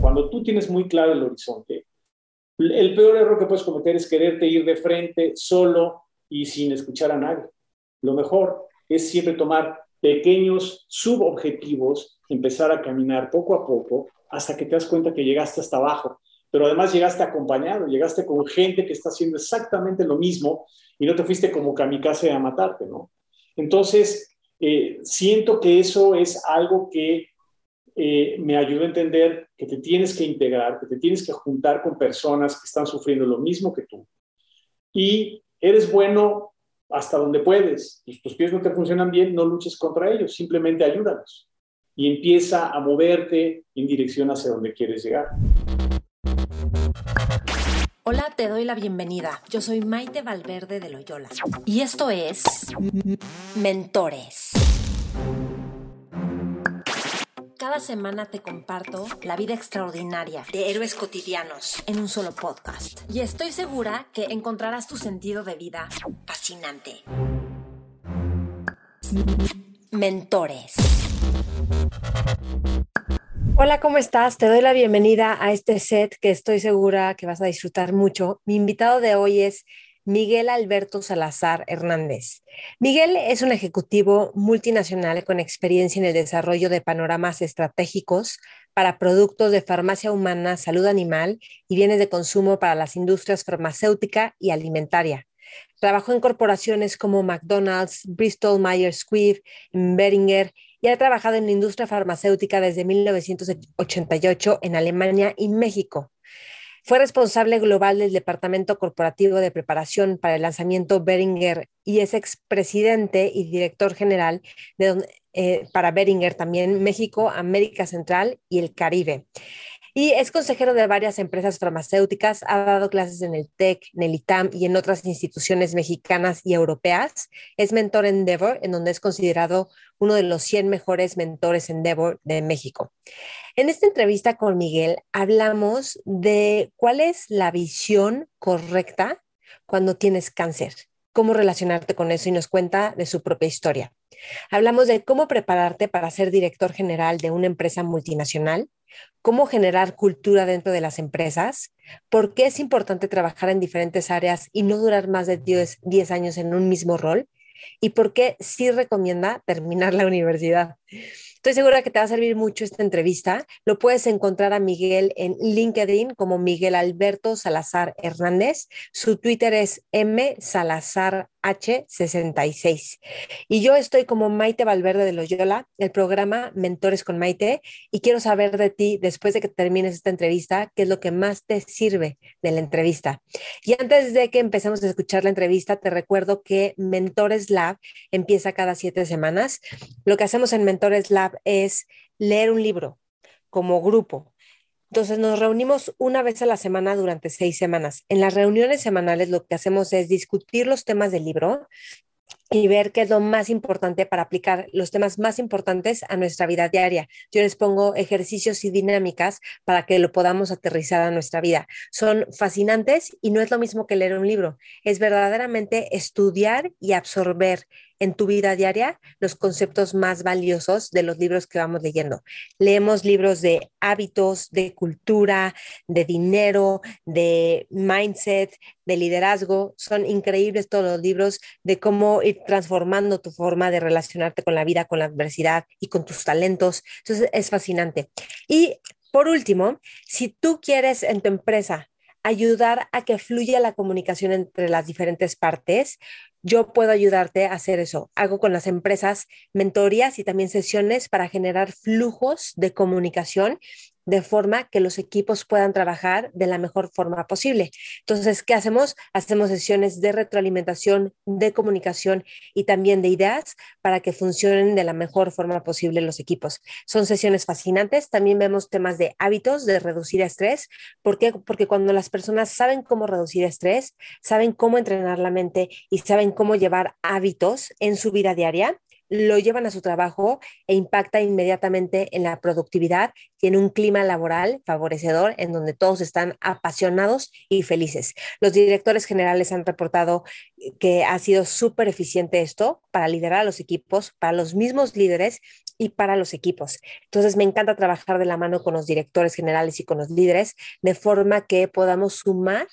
Cuando tú tienes muy claro el horizonte, el peor error que puedes cometer es quererte ir de frente solo y sin escuchar a nadie. Lo mejor es siempre tomar pequeños subobjetivos, empezar a caminar poco a poco hasta que te das cuenta que llegaste hasta abajo. Pero además llegaste acompañado, llegaste con gente que está haciendo exactamente lo mismo y no te fuiste como kamikaze a matarte, ¿no? Entonces, eh, siento que eso es algo que eh, me ayuda a entender que te tienes que integrar, que te tienes que juntar con personas que están sufriendo lo mismo que tú. Y eres bueno hasta donde puedes. Tus pies no te funcionan bien, no luches contra ellos, simplemente ayúdalos. Y empieza a moverte en dirección hacia donde quieres llegar. Hola, te doy la bienvenida. Yo soy Maite Valverde de Loyola. Y esto es Mentores. Cada semana te comparto la vida extraordinaria de héroes cotidianos en un solo podcast. Y estoy segura que encontrarás tu sentido de vida fascinante. Mentores. Hola, ¿cómo estás? Te doy la bienvenida a este set que estoy segura que vas a disfrutar mucho. Mi invitado de hoy es Miguel Alberto Salazar Hernández. Miguel es un ejecutivo multinacional con experiencia en el desarrollo de panoramas estratégicos para productos de farmacia humana, salud animal y bienes de consumo para las industrias farmacéutica y alimentaria. Trabajó en corporaciones como McDonald's, Bristol Myers Squibb, Beringer y ha trabajado en la industria farmacéutica desde 1988 en Alemania y México. Fue responsable global del Departamento Corporativo de Preparación para el lanzamiento Beringer y es expresidente y director general eh, para Beringer también México, América Central y el Caribe. Y es consejero de varias empresas farmacéuticas, ha dado clases en el TEC, en el ITAM y en otras instituciones mexicanas y europeas. Es mentor en Endeavor, en donde es considerado uno de los 100 mejores mentores en Endeavor de México. En esta entrevista con Miguel hablamos de cuál es la visión correcta cuando tienes cáncer, cómo relacionarte con eso y nos cuenta de su propia historia. Hablamos de cómo prepararte para ser director general de una empresa multinacional, cómo generar cultura dentro de las empresas, por qué es importante trabajar en diferentes áreas y no durar más de 10, años en un mismo rol y por qué sí recomienda terminar la universidad. Estoy segura que te va a servir mucho esta entrevista. Lo puedes encontrar a Miguel en LinkedIn como Miguel Alberto Salazar Hernández. Su Twitter es M Salazar H66. Y yo estoy como Maite Valverde de Loyola, el programa Mentores con Maite, y quiero saber de ti después de que termines esta entrevista, qué es lo que más te sirve de la entrevista. Y antes de que empecemos a escuchar la entrevista, te recuerdo que Mentores Lab empieza cada siete semanas. Lo que hacemos en Mentores Lab es leer un libro como grupo entonces nos reunimos una vez a la semana durante seis semanas. En las reuniones semanales lo que hacemos es discutir los temas del libro y ver qué es lo más importante para aplicar los temas más importantes a nuestra vida diaria. Yo les pongo ejercicios y dinámicas para que lo podamos aterrizar a nuestra vida. Son fascinantes y no es lo mismo que leer un libro, es verdaderamente estudiar y absorber en tu vida diaria los conceptos más valiosos de los libros que vamos leyendo. Leemos libros de hábitos, de cultura, de dinero, de mindset, de liderazgo. Son increíbles todos los libros de cómo ir transformando tu forma de relacionarte con la vida, con la adversidad y con tus talentos. Entonces es fascinante. Y por último, si tú quieres en tu empresa ayudar a que fluya la comunicación entre las diferentes partes, yo puedo ayudarte a hacer eso. Hago con las empresas mentorías y también sesiones para generar flujos de comunicación de forma que los equipos puedan trabajar de la mejor forma posible. Entonces, ¿qué hacemos? Hacemos sesiones de retroalimentación, de comunicación y también de ideas para que funcionen de la mejor forma posible los equipos. Son sesiones fascinantes. También vemos temas de hábitos, de reducir estrés. ¿Por qué? Porque cuando las personas saben cómo reducir estrés, saben cómo entrenar la mente y saben cómo llevar hábitos en su vida diaria, lo llevan a su trabajo e impacta inmediatamente en la productividad y en un clima laboral favorecedor en donde todos están apasionados y felices. Los directores generales han reportado que ha sido súper eficiente esto para liderar a los equipos, para los mismos líderes y para los equipos. Entonces, me encanta trabajar de la mano con los directores generales y con los líderes, de forma que podamos sumar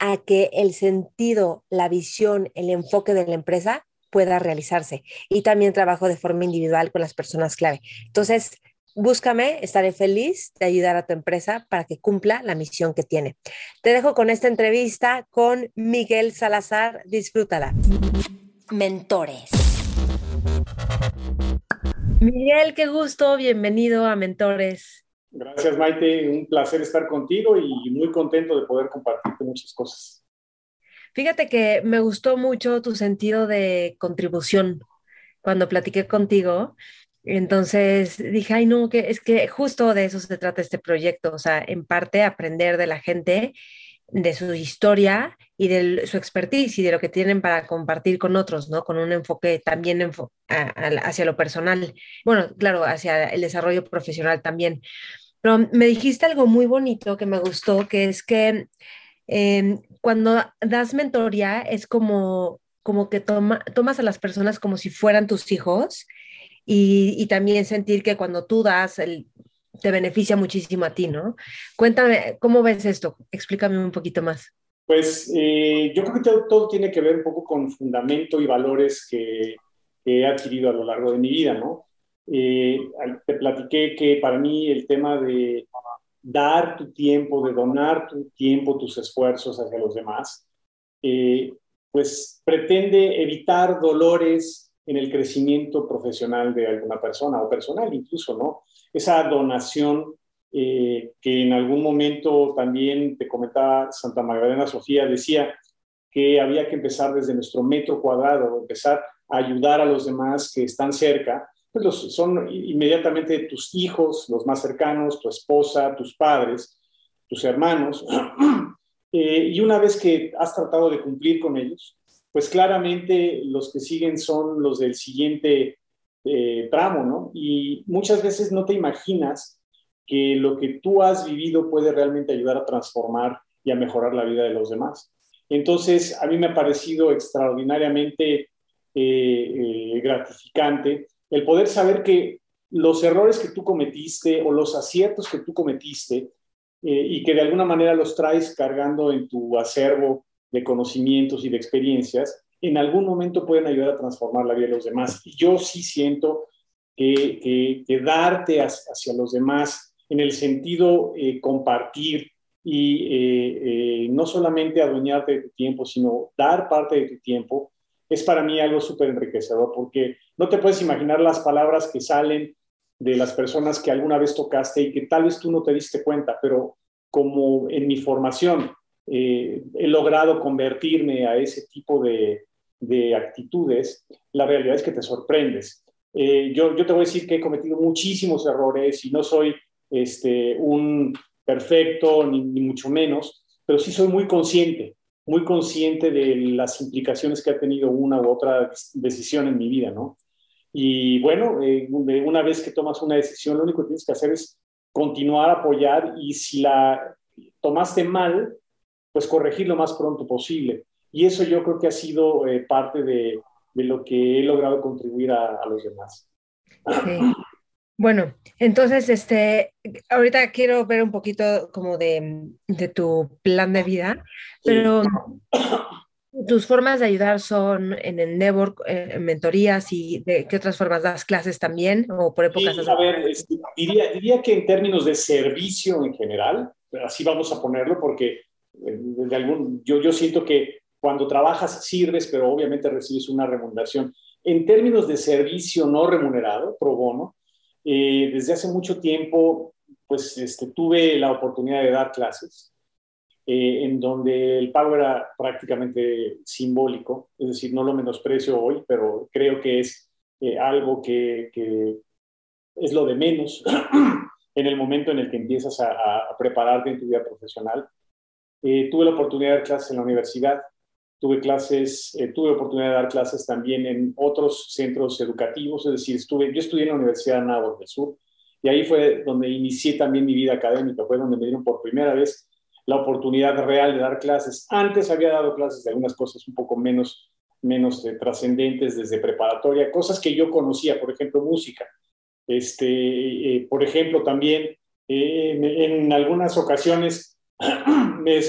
a que el sentido, la visión, el enfoque de la empresa pueda realizarse. Y también trabajo de forma individual con las personas clave. Entonces, búscame, estaré feliz de ayudar a tu empresa para que cumpla la misión que tiene. Te dejo con esta entrevista con Miguel Salazar. Disfrútala. Mentores. Miguel, qué gusto, bienvenido a Mentores. Gracias, Maite. Un placer estar contigo y muy contento de poder compartirte muchas cosas. Fíjate que me gustó mucho tu sentido de contribución cuando platiqué contigo. Entonces dije, ay, no, que es que justo de eso se trata este proyecto, o sea, en parte aprender de la gente, de su historia y de su expertise y de lo que tienen para compartir con otros, ¿no? Con un enfoque también hacia lo personal, bueno, claro, hacia el desarrollo profesional también. Pero me dijiste algo muy bonito que me gustó, que es que em, cuando das mentoría es como, como que tomas a las personas como si fueran tus hijos y, y, también sentir que cuando tú das, el, te beneficia muchísimo a ti, ¿no? Cuéntame, ¿cómo ves esto? Explícame un poquito más. Pues eh, yo creo que todo, tiene que ver un poco con fundamento y valores que, que he adquirido a lo largo de mi vida, ¿no? Eh, te platiqué que para mí el tema de dar tu tiempo, de donar tu tiempo, tus esfuerzos hacia los demás, eh, pues pretende evitar dolores en el crecimiento profesional de alguna persona o personal incluso, ¿no? Esa donación eh, que en algún momento también te comentaba Santa Magdalena Sofía, decía que había que empezar desde nuestro metro cuadrado, empezar a ayudar a los demás que están cerca, pues los, son inmediatamente tus hijos, los más cercanos, tu esposa, tus padres, tus hermanos. Eh, y una vez que has tratado de cumplir con ellos, pues claramente los que siguen son los del siguiente eh, tramo, ¿no? Y muchas veces no te imaginas que lo que tú has vivido puede realmente ayudar a transformar y a mejorar la vida de los demás. Entonces, a mí me ha parecido extraordinariamente eh, gratificante el poder saber que los errores que tú cometiste o los aciertos que tú cometiste eh, y que de alguna manera los traes cargando en tu acervo de conocimientos y de experiencias, en algún momento pueden ayudar a transformar la vida de los demás. Y yo sí siento que, que, darte hacia los demás en el sentido eh, compartir y eh, no solamente adueñarte de tu tiempo, sino dar parte de tu tiempo, es para mí algo súper enriquecedor porque no te puedes imaginar las palabras que salen de las personas que alguna vez tocaste y que tal vez tú no te diste cuenta, pero como en mi formación eh, he logrado convertirme a ese tipo de, de, actitudes, la realidad es que te sorprendes. Eh, yo, yo te voy a decir que he cometido muchísimos errores y no soy este, un perfecto, ni, ni mucho menos, pero sí soy muy consciente muy consciente de las implicaciones que ha tenido una u otra decisión en mi vida, ¿no? Y bueno, eh, una vez que tomas una decisión, lo único que tienes que hacer es continuar apoyar y si la tomaste mal, pues corregir lo más pronto posible. Y eso yo creo que ha sido eh, parte de, de, lo que he logrado contribuir a, a los demás. Sí. Bueno, entonces, este, ahorita quiero ver un poquito como de, tu plan de vida, pero tus formas de ayudar son en Endeavor, eh, en mentorías y de qué otras formas das clases también o por épocas. a ver, este, diría, diría, que en términos de servicio en general, así vamos a ponerlo porque eh, de algún, yo, yo siento que cuando trabajas sirves, pero obviamente recibes una remuneración. En términos de servicio no remunerado, pro bono, eh, desde hace mucho tiempo, pues este, tuve la oportunidad de dar clases, eh, en donde el pago era prácticamente simbólico, es decir, no lo menosprecio hoy, pero creo que es eh, algo que, es lo de menos en el momento en el que empiezas a, a prepararte en tu vida profesional. tuve la oportunidad de dar clases en la universidad, tuve clases, eh, tuve oportunidad de dar clases también en otros centros educativos, es decir, estuve, yo estudié en la Universidad de Anáhuac del Sur y ahí fue donde inicié también mi vida académica, fue donde me dieron por primera vez la oportunidad real de dar clases. Antes había dado clases de algunas cosas un poco menos, menos eh, trascendentes desde preparatoria, cosas que yo conocía, por ejemplo, música. Este, eh, por ejemplo, también en algunas ocasiones me,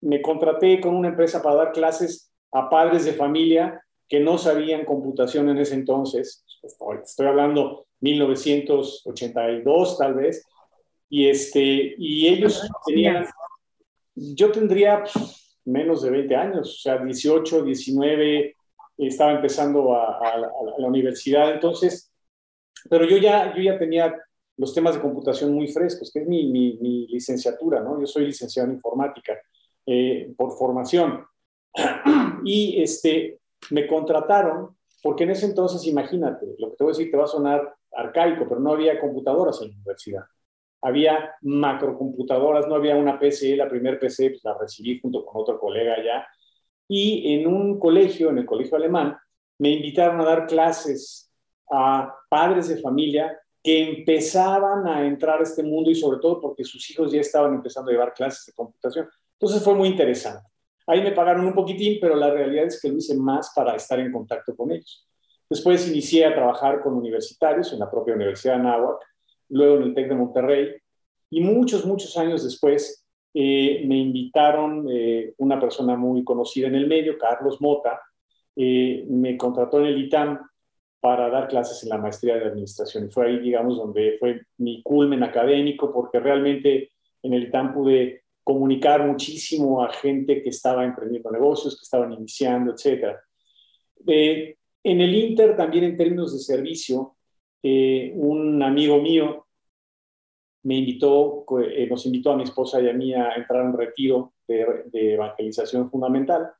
me contraté con una empresa para dar clases a padres de familia que no sabían computación en ese entonces. Estoy hablando 1982 tal vez. Y, este, y ellos tenían, yo tendría menos de 20 años, o sea, 18, 19, estaba empezando a, la, universidad, entonces, pero yo ya, yo ya tenía los temas de computación muy frescos, que es mi, mi, licenciatura, ¿no? Yo soy licenciado en informática eh, por formación. y este, me contrataron, porque en ese entonces, imagínate, lo que te voy a decir te va a sonar arcaico, pero no había computadoras en la universidad. Había macrocomputadoras, no había una PC, la primer PC pues, la recibí junto con otro colega allá. Y en un colegio, en el colegio alemán, me invitaron a dar clases a padres de familia que empezaban a entrar a este mundo y sobre todo porque sus hijos ya estaban empezando a llevar clases de computación. Entonces fue muy interesante. Ahí me pagaron un poquitín, pero la realidad es que lo hice más para estar en contacto con ellos. Después inicié a trabajar con universitarios en la propia Universidad de Anáhuac, luego en el TEC de Monterrey, y muchos, muchos años después eh, me invitaron eh, una persona muy conocida en el medio, Carlos Mota, eh, me contrató en el ITAM para dar clases en la maestría de administración. Y fue ahí, digamos, donde fue mi culmen académico, porque realmente en el ITAM pude comunicar muchísimo a gente que estaba emprendiendo negocios, que estaban iniciando, etc. Eh, en el Inter, también en términos de servicio, eh, un amigo mío me invitó, eh, nos invitó a mi esposa y a mí a entrar a un retiro de, de evangelización fundamental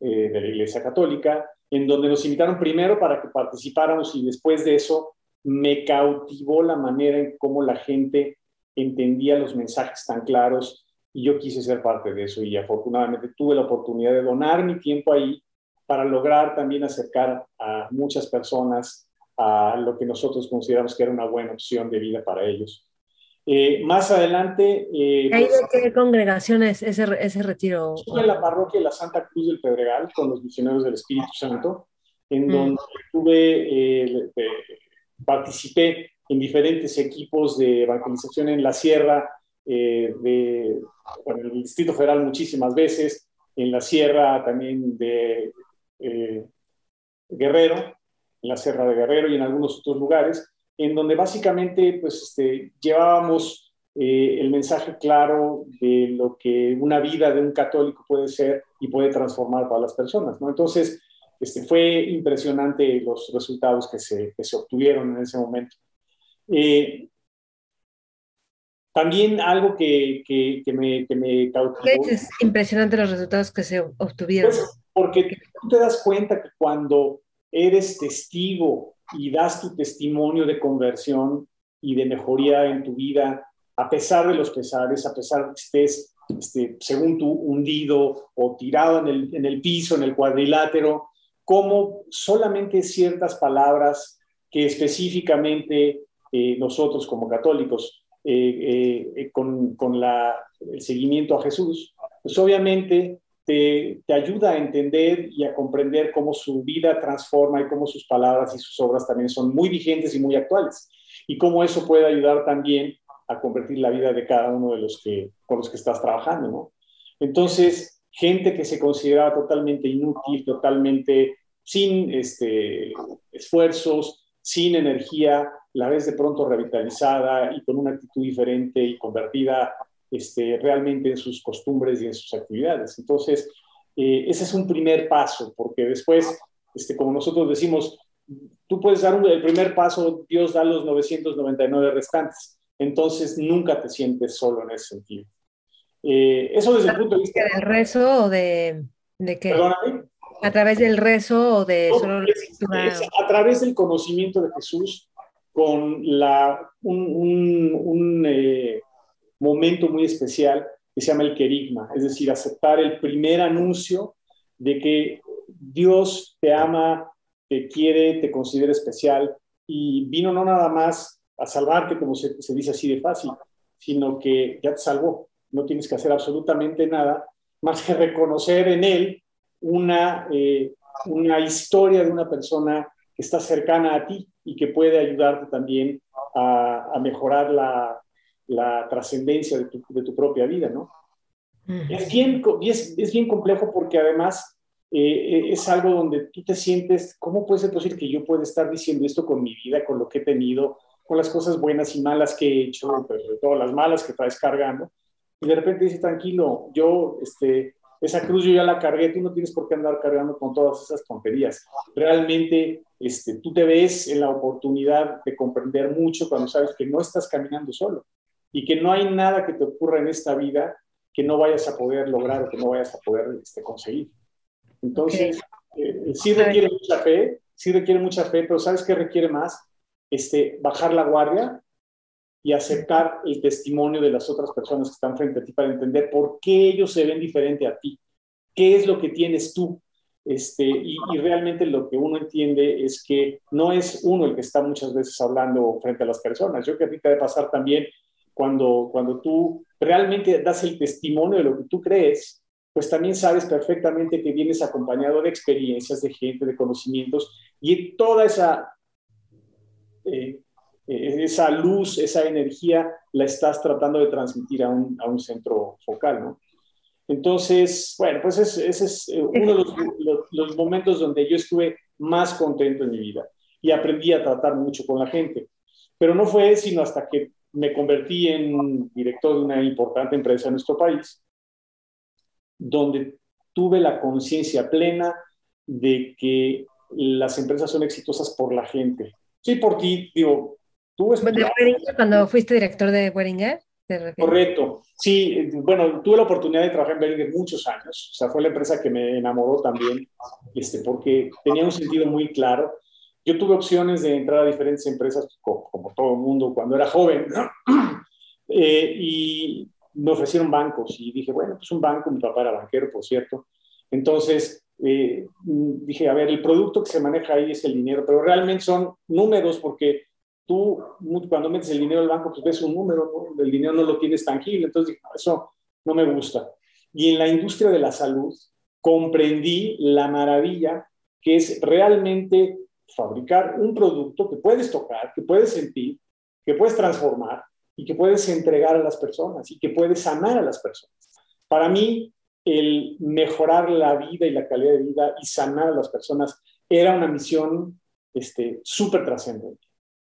de la Iglesia Católica, en donde nos invitaron primero para que participáramos y después de eso me cautivó la manera en cómo la gente entendía los mensajes tan claros y yo quise ser parte de eso y afortunadamente tuve la oportunidad de donar mi tiempo ahí para lograr también acercar a muchas personas a lo que nosotros consideramos que era una buena opción de vida para ellos. Eh, más adelante... Eh, ¿Hay de qué congregación es ese, ese retiro? en la parroquia de la Santa Cruz del Pedregal con los misioneros del Espíritu Santo, en mm. donde tuve, eh, participé en diferentes equipos de evangelización en la sierra, eh, de, en el Distrito Federal muchísimas veces, en la sierra también de eh, Guerrero, en la sierra de Guerrero y en algunos otros lugares, en donde básicamente pues, este, llevábamos eh, el mensaje claro de lo que una vida de un católico puede ser y puede transformar para las personas. ¿no? Entonces, este, fue impresionante los resultados que se, que se obtuvieron en ese momento. Eh, también algo que, que, me, que me cautivó. Es impresionante los resultados que se obtuvieron. Pues, porque tú te das cuenta que cuando eres testigo y das tu testimonio de conversión y de mejoría en tu vida, a pesar de los pesares, a pesar de que estés, este, según tú, hundido o tirado en el, en el piso, en el cuadrilátero, como solamente ciertas palabras que específicamente eh, nosotros como católicos eh, eh, con, con la, el seguimiento a Jesús, pues obviamente te, te, ayuda a entender y a comprender cómo su vida transforma y cómo sus palabras y sus obras también son muy vigentes y muy actuales. Y cómo eso puede ayudar también a convertir la vida de cada uno de los que, con los que estás trabajando, ¿no? Entonces, gente que se consideraba totalmente inútil, totalmente sin este, esfuerzos, sin energía, la vez de pronto revitalizada y con una actitud diferente y convertida este, realmente en sus costumbres y en sus actividades. Entonces, eh, ese es un primer paso, porque después, este, como nosotros decimos, tú puedes dar el primer paso, Dios da los 999 restantes. Entonces, nunca te sientes solo en ese sentido. Eh, eso desde el punto de vista... ¿Del rezo o de, de qué? Perdóname. ¿A través del rezo o de solo a través del conocimiento de Jesús con un, eh, momento muy especial que se llama el querigma, es decir, aceptar el primer anuncio de que Dios te ama, te quiere, te considera especial y vino no nada más a salvarte, como se, dice así de fácil, sino que ya te salvó. No tienes que hacer absolutamente nada más que reconocer en Él una, eh, una historia de una persona que está cercana a ti y que puede ayudarte también a, mejorar la, la trascendencia de tu, de tu, propia vida, ¿no? Es bien, es, es bien complejo porque además eh, es algo donde tú te sientes, ¿cómo puede ser posible que yo pueda estar diciendo esto con mi vida, con lo que he tenido, con las cosas buenas y malas que he hecho, pero sobre todo las malas que estás cargando? Y de repente dices, tranquilo, yo, este, esa cruz yo ya la cargué, tú no tienes por qué andar cargando con todas esas tonterías. Realmente este, tú te ves en la oportunidad de comprender mucho cuando sabes que no estás caminando solo y que no hay nada que te ocurra en esta vida que no vayas a poder lograr o que no vayas a poder este, conseguir. Entonces, eh, sí requiere mucha fe, sí requiere mucha fe, pero ¿sabes qué requiere más? Este, bajar la guardia y aceptar el testimonio de las otras personas que están frente a ti para entender por qué ellos se ven diferente a ti, qué es lo que tienes tú. Este, y, realmente lo que uno entiende es que no es uno el que está muchas veces hablando frente a las personas. Yo creo que a ti te debe pasar también cuando, cuando tú realmente das el testimonio de lo que tú crees, pues también sabes perfectamente que vienes acompañado de experiencias, de gente, de conocimientos y toda esa, eh, eh, esa luz, esa energía la estás tratando de transmitir a un, a un centro focal, ¿no? Entonces, bueno, pues ese, es eh, uno de los, los, los, momentos donde yo estuve más contento en mi vida y aprendí a tratar mucho con la gente. Pero no fue sino hasta que me convertí en director de una importante empresa en nuestro país, donde tuve la conciencia plena de que las empresas son exitosas por la gente. Sí, por ti, digo, tú cuando fuiste director de Beringer? Correcto. Sí, bueno, tuve la oportunidad de trabajar en Beringer muchos años. O sea, fue la empresa que me enamoró también, este, porque tenía un sentido muy claro. Yo tuve opciones de entrar a diferentes empresas, como, como todo el mundo, cuando era joven, ¿no? eh, y me ofrecieron bancos y dije, bueno, pues un banco, mi papá era banquero, por cierto. Entonces, eh, dije, a ver, el producto que se maneja ahí es el dinero, pero realmente son números porque tú cuando metes el dinero al banco, pues ves un número, ¿no? el dinero no lo tienes tangible, entonces eso no me gusta. Y en la industria de la salud comprendí la maravilla que es realmente fabricar un producto que puedes tocar, que puedes sentir, que puedes transformar y que puedes entregar a las personas y que puedes sanar a las personas. Para mí, el mejorar la vida y la calidad de vida y sanar a las personas era una misión súper este, trascendente.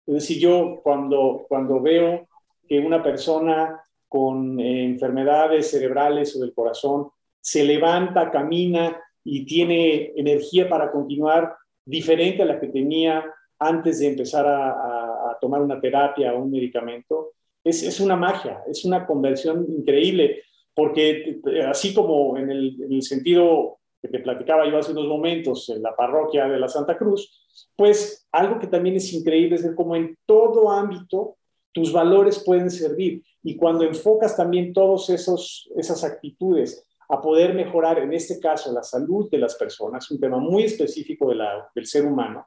Es decir, yo cuando, cuando veo que una persona con eh, enfermedades cerebrales o del corazón se levanta, camina y tiene energía para continuar, diferente a la que tenía antes de empezar a, tomar una terapia o un medicamento, es, es, una magia, es una conversión increíble, porque eh, así como en el, en el, sentido que te platicaba yo hace unos momentos en la parroquia de la Santa Cruz, pues algo que también es increíble es ver cómo en todo ámbito tus valores pueden servir. Y cuando enfocas también todas esas actitudes a poder mejorar, en este caso, la salud de las personas, un tema muy específico de la, del ser humano,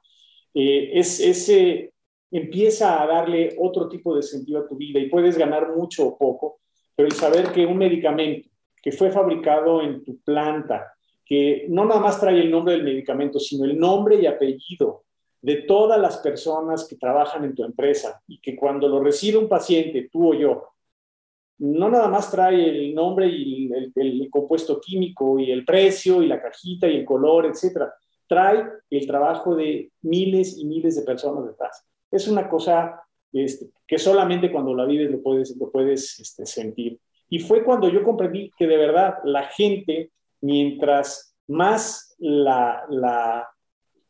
eh, es, ese empieza a darle otro tipo de sentido a tu vida y puedes ganar mucho o poco, pero el saber que un medicamento que fue fabricado en tu planta, que no nada más trae el nombre del medicamento, sino el nombre y apellido de todas las personas que trabajan en tu empresa y que cuando lo recibe un paciente, tú o yo, no nada más trae el nombre y el, compuesto químico y el precio y la cajita y el color, etcétera. Trae el trabajo de miles y miles de personas detrás. Es una cosa este, que solamente cuando la vives lo puedes, este, sentir. Y fue cuando yo comprendí que de verdad la gente, mientras más la,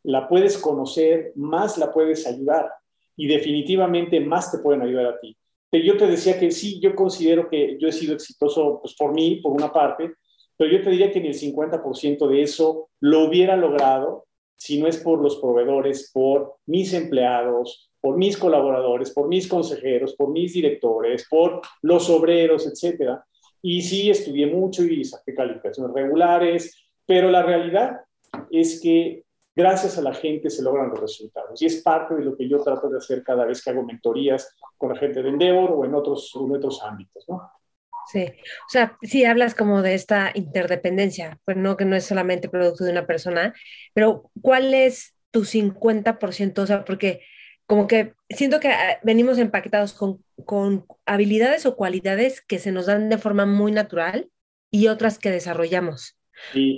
la, puedes conocer, más la puedes ayudar. Y definitivamente más te pueden ayudar a ti yo te decía que sí, yo considero que yo he sido exitoso pues, por mí, por una parte, pero yo te diría que ni el 50% de eso lo hubiera logrado si no es por los proveedores, por mis empleados, por mis colaboradores, por mis consejeros, por mis directores, por los obreros, etcétera. Y sí, estudié mucho y saqué calificaciones regulares, pero la realidad es que gracias a la gente se logran los resultados. Y es parte de lo que yo trato de hacer cada vez que hago mentorías con la gente de Endeavor o en otros, en otros ámbitos, ¿no? Sí, o sea, sí hablas como de esta interdependencia, pues no que no es solamente producto de una persona, pero ¿cuál es tu 50%? O sea, porque como que siento que ah, venimos empaquetados con, con habilidades o cualidades que se nos dan de forma muy natural y otras que desarrollamos.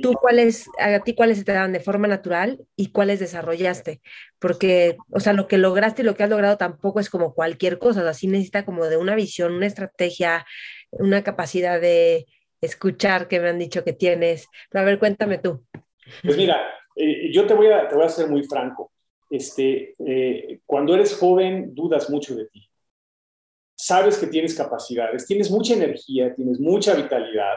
¿Tú cuáles, a ti cuáles se te dan de forma natural y cuáles desarrollaste? Porque, o sea, lo que lograste y lo que has logrado tampoco es como cualquier cosa, así necesita como de una visión, una estrategia, una capacidad de escuchar que me han dicho que tienes. Pero a ver, cuéntame tú. Pues mira, eh, yo te voy, a, te voy a ser muy franco. Este, eh, cuando eres joven, dudas mucho de ti. Sabes que tienes capacidades, tienes mucha energía, tienes mucha vitalidad,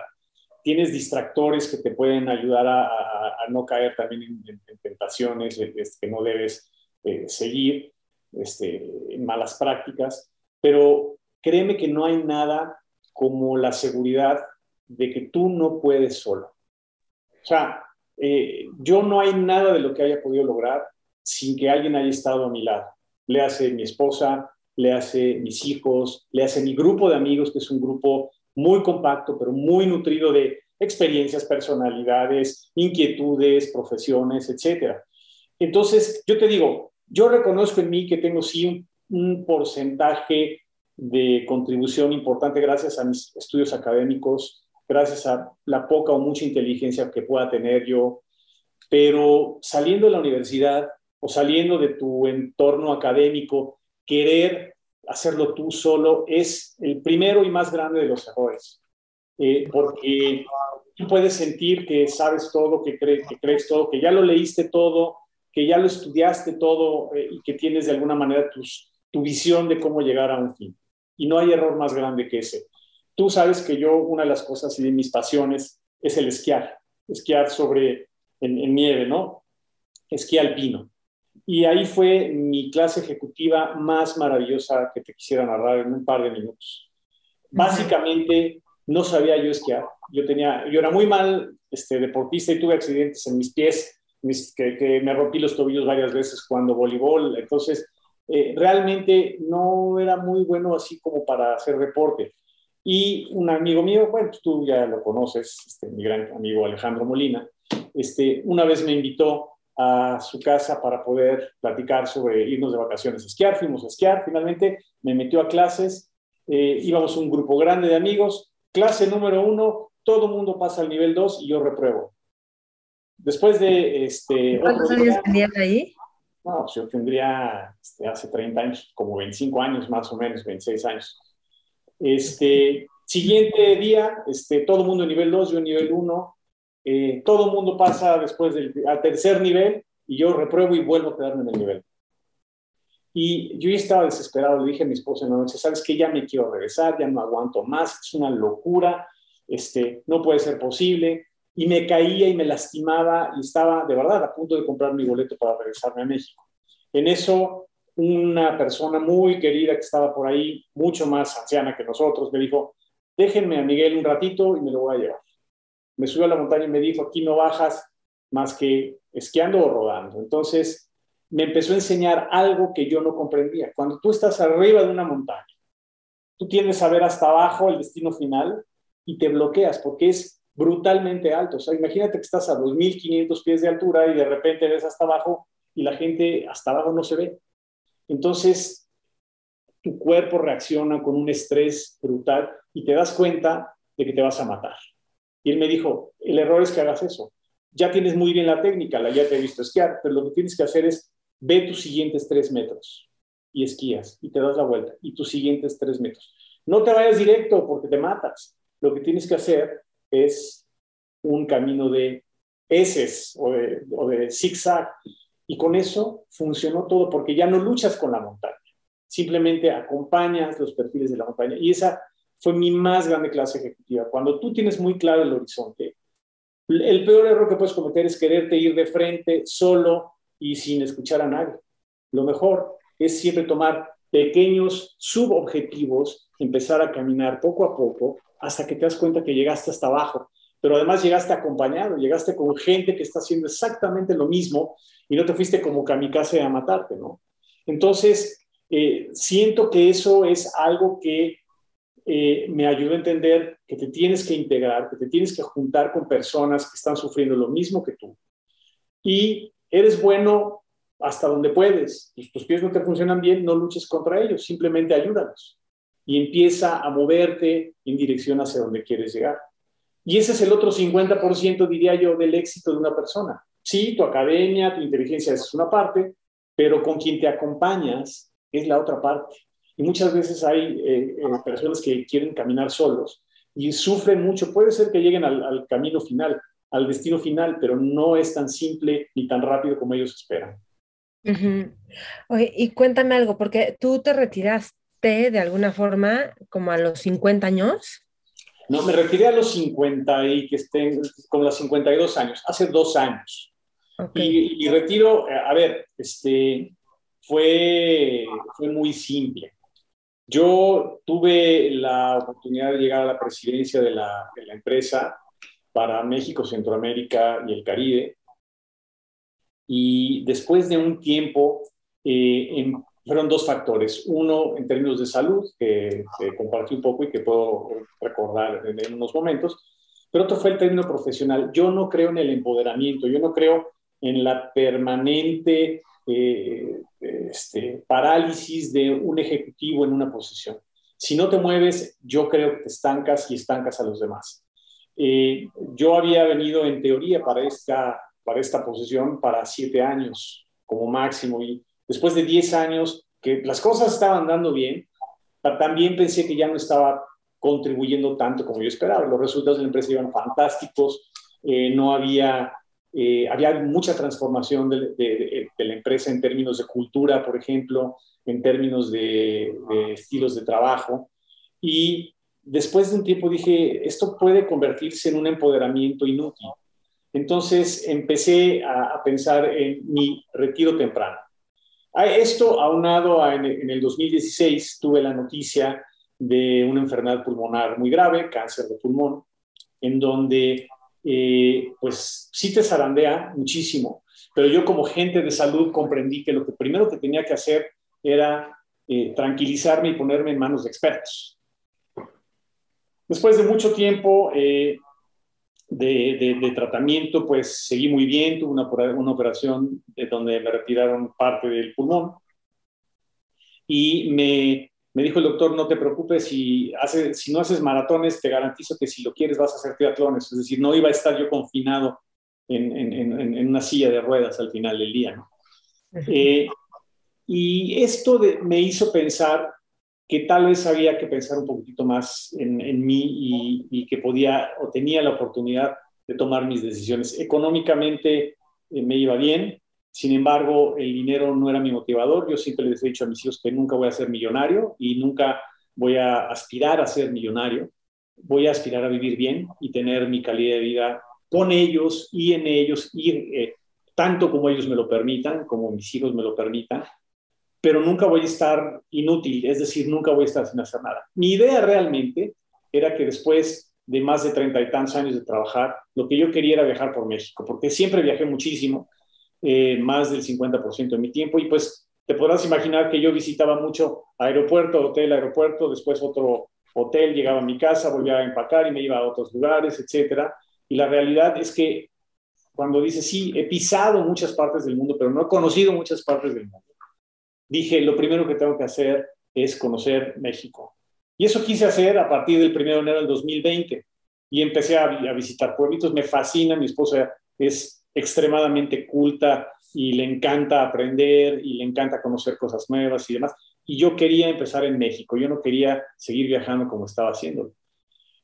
tienes distractores que te pueden ayudar a, no caer también en, tentaciones que no debes eh, seguir, este, en malas prácticas, pero créeme que no hay nada como la seguridad de que tú no puedes solo. O sea, eh, yo no hay nada de lo que haya podido lograr sin que alguien haya estado a mi lado. Le hace mi esposa, le hace mis hijos, le hace mi grupo de amigos, que es un grupo muy compacto, pero muy nutrido de experiencias, personalidades, inquietudes, profesiones, etc. Entonces, yo te digo, yo reconozco en mí que tengo sí un, porcentaje de contribución importante gracias a mis estudios académicos, gracias a la poca o mucha inteligencia que pueda tener yo, pero saliendo de la universidad o saliendo de tu entorno académico, querer hacerlo tú solo es el primero y más grande de los errores. Eh, porque tú puedes sentir que sabes todo, que, crees, que crees todo, que ya lo leíste todo, que ya lo estudiaste todo eh, y que tienes de alguna manera tu visión de cómo llegar a un fin. Y no hay error más grande que ese. Tú sabes que yo, una de las cosas y de mis pasiones es el esquiar, esquiar sobre, en, nieve, ¿no? Esquí alpino. Y ahí fue mi clase ejecutiva más maravillosa que te quisiera narrar en un par de minutos. Básicamente, no sabía yo esquiar. Yo, tenía, yo era muy mal este, deportista y tuve accidentes en mis pies, que, me rompí los tobillos varias veces cuando voleibol. Entonces, eh, realmente no era muy bueno así como para hacer deporte. Y un amigo mío, bueno, tú ya lo conoces, este, mi gran amigo Alejandro Molina, este, una vez me invitó a su casa para poder platicar sobre irnos de vacaciones a esquiar. Fuimos a esquiar, finalmente me metió a clases, eh, íbamos un grupo grande de amigos, clase número uno, todo el mundo pasa al nivel 2 y yo repruebo. Después de este... ¿Cuántos años tenías ahí? No, pues yo tendría este, hace 30 años, como 25 años más o menos, 26 años. Este, siguiente día, este, todo el mundo en nivel 2, yo en nivel 1. Eh, todo mundo pasa después al tercer nivel y yo repruebo y vuelvo a quedarme en el nivel. Y yo ya estaba desesperado, le dije a mi esposa en la noche, sabes que ya me quiero regresar, ya no aguanto más, es una locura, este, no puede ser posible. Y me caía y me lastimaba y estaba de verdad a punto de comprar mi boleto para regresarme a México. En eso, una persona muy querida que estaba por ahí, mucho más anciana que nosotros, me dijo, déjenme a Miguel un ratito y me lo voy a llevar. Me subió a la montaña y me dijo, aquí no bajas más que esquiando o rodando. Entonces, me empezó a enseñar algo que yo no comprendía. Cuando tú estás arriba de una montaña, tú tienes a ver hasta abajo el destino final y te bloqueas porque es brutalmente alto. O sea, imagínate que estás a 2.500 pies de altura y de repente ves hasta abajo y la gente hasta abajo no se ve. Entonces, tu cuerpo reacciona con un estrés brutal y te das cuenta de que te vas a matar. Y él me dijo, el error es que hagas eso. Ya tienes muy bien la técnica, la ya te he visto esquiar, pero lo que tienes que hacer es ve tus siguientes tres metros y esquías y te das la vuelta y tus siguientes tres metros. No te vayas directo porque te matas. Lo que tienes que hacer es un camino de heces o de, o de zigzag y con eso funcionó todo porque ya no luchas con la montaña, simplemente acompañas los perfiles de la montaña. Y esa fue mi más grande clase ejecutiva. Cuando tú tienes muy claro el horizonte, el peor error que puedes cometer es quererte ir de frente solo y sin escuchar a nadie. Lo mejor es siempre tomar pequeños subobjetivos, empezar a caminar poco a poco hasta que te das cuenta que llegaste hasta abajo. Pero además llegaste acompañado, llegaste con gente que está haciendo exactamente lo mismo y no te fuiste como kamikaze a matarte, ¿no? Entonces, eh, siento que eso es algo que eh, me ayuda a entender que te tienes que integrar, que te tienes que juntar con personas que están sufriendo lo mismo que tú. Y eres bueno hasta donde puedes. Tus pies no te funcionan bien, no luches contra ellos, simplemente ayúdalos. Y empieza a moverte en dirección hacia donde quieres llegar. Y ese es el otro 50%, diría yo, del éxito de una persona. Sí, tu academia, tu inteligencia es una parte, pero con quien te acompañas es la otra parte. Y muchas veces hay eh, eh, personas que quieren caminar solos y sufren mucho. Puede ser que lleguen al camino final, al destino final, pero no es tan simple ni tan rápido como ellos esperan. Y cuéntame algo, porque tú te retiraste de alguna forma como a los 50 años. No, me retiré a los 50 y que estén con los 52 años, hace dos años. Y, retiro, a ver, este, fue, fue muy simple. Yo tuve la oportunidad de llegar a la presidencia de la, de la empresa para México, Centroamérica y el Caribe y después de un tiempo, eh, fueron dos factores. Uno, en términos de salud, que, compartí un poco y que puedo recordar en, unos momentos. Pero otro fue el término profesional. Yo no creo en el empoderamiento, yo no creo en la permanente eh, este, parálisis de un ejecutivo en una posición. Si no te mueves, yo creo que te estancas y estancas a los demás. Eh, yo había venido en teoría para esta para esta posición para siete años como máximo. Y después de diez años, que las cosas estaban dando bien, también pensé que ya no estaba contribuyendo tanto como yo esperaba. Los resultados de la empresa iban fantásticos, eh, no había, eh, había mucha transformación de, la empresa en términos de cultura, por ejemplo, en términos de, de estilos de trabajo. Y después de un tiempo dije, esto puede convertirse en un empoderamiento inútil. Entonces empecé a, pensar en mi retiro temprano. A esto aunado en, en el 2016 tuve la noticia de una enfermedad pulmonar muy grave, cáncer de pulmón, en donde eh, pues sí te zarandea muchísimo, pero yo como gente de salud comprendí que lo que primero que tenía que hacer era eh, tranquilizarme y ponerme en manos de expertos. Después de mucho tiempo, eh, de, tratamiento, pues seguí muy bien, tuve una, una operación de donde me retiraron parte del pulmón y me, me dijo el doctor, no te preocupes, si, hace, si no haces maratones, te garantizo que si lo quieres vas a hacer triatlones, es decir, no iba a estar yo confinado en, en, en una silla de ruedas al final del día. ¿no? Eh, y esto me hizo pensar que tal vez había que pensar un poquitito más en, en mí y, que podía o tenía la oportunidad de tomar mis decisiones. Económicamente eh, me iba bien, sin embargo, el dinero no era mi motivador. Yo siempre les he dicho a mis hijos que nunca voy a ser millonario y nunca voy a aspirar a ser millonario. Voy a aspirar a vivir bien y tener mi calidad de vida con ellos y en ellos, y eh, tanto como ellos me lo permitan, como mis hijos me lo permitan, pero nunca voy a estar inútil, es decir, nunca voy a estar sin hacer nada. Mi idea realmente era que después de más de treinta y tantos años de trabajar, lo que yo quería era viajar por México, porque siempre viajé muchísimo, eh, más del 50% de mi tiempo, y pues te podrás imaginar que yo visitaba mucho aeropuerto, hotel, aeropuerto, después otro hotel, llegaba a mi casa, volvía a empacar y me iba a otros lugares, etcétera. Y la realidad es que cuando dices, sí, he pisado muchas partes del mundo, pero no he conocido muchas partes del mundo dije, lo primero que tengo que hacer es conocer México. Y eso quise hacer a partir del 1 de enero del 2020 y empecé a, visitar pueblitos. Me fascina, mi esposa es extremadamente culta y le encanta aprender y le encanta conocer cosas nuevas y demás. Y yo quería empezar en México, yo no quería seguir viajando como estaba haciendo.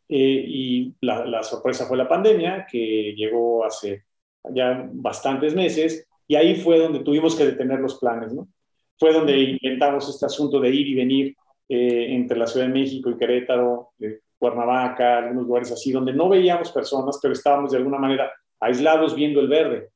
Eh, y la, sorpresa fue la pandemia, que llegó hace ya bastantes meses, y ahí fue donde tuvimos que detener los planes, fue donde inventamos este asunto de ir y venir eh, entre la Ciudad de México y Querétaro, Cuernavaca, algunos lugares así, donde no veíamos personas, pero estábamos de alguna manera aislados viendo el verde.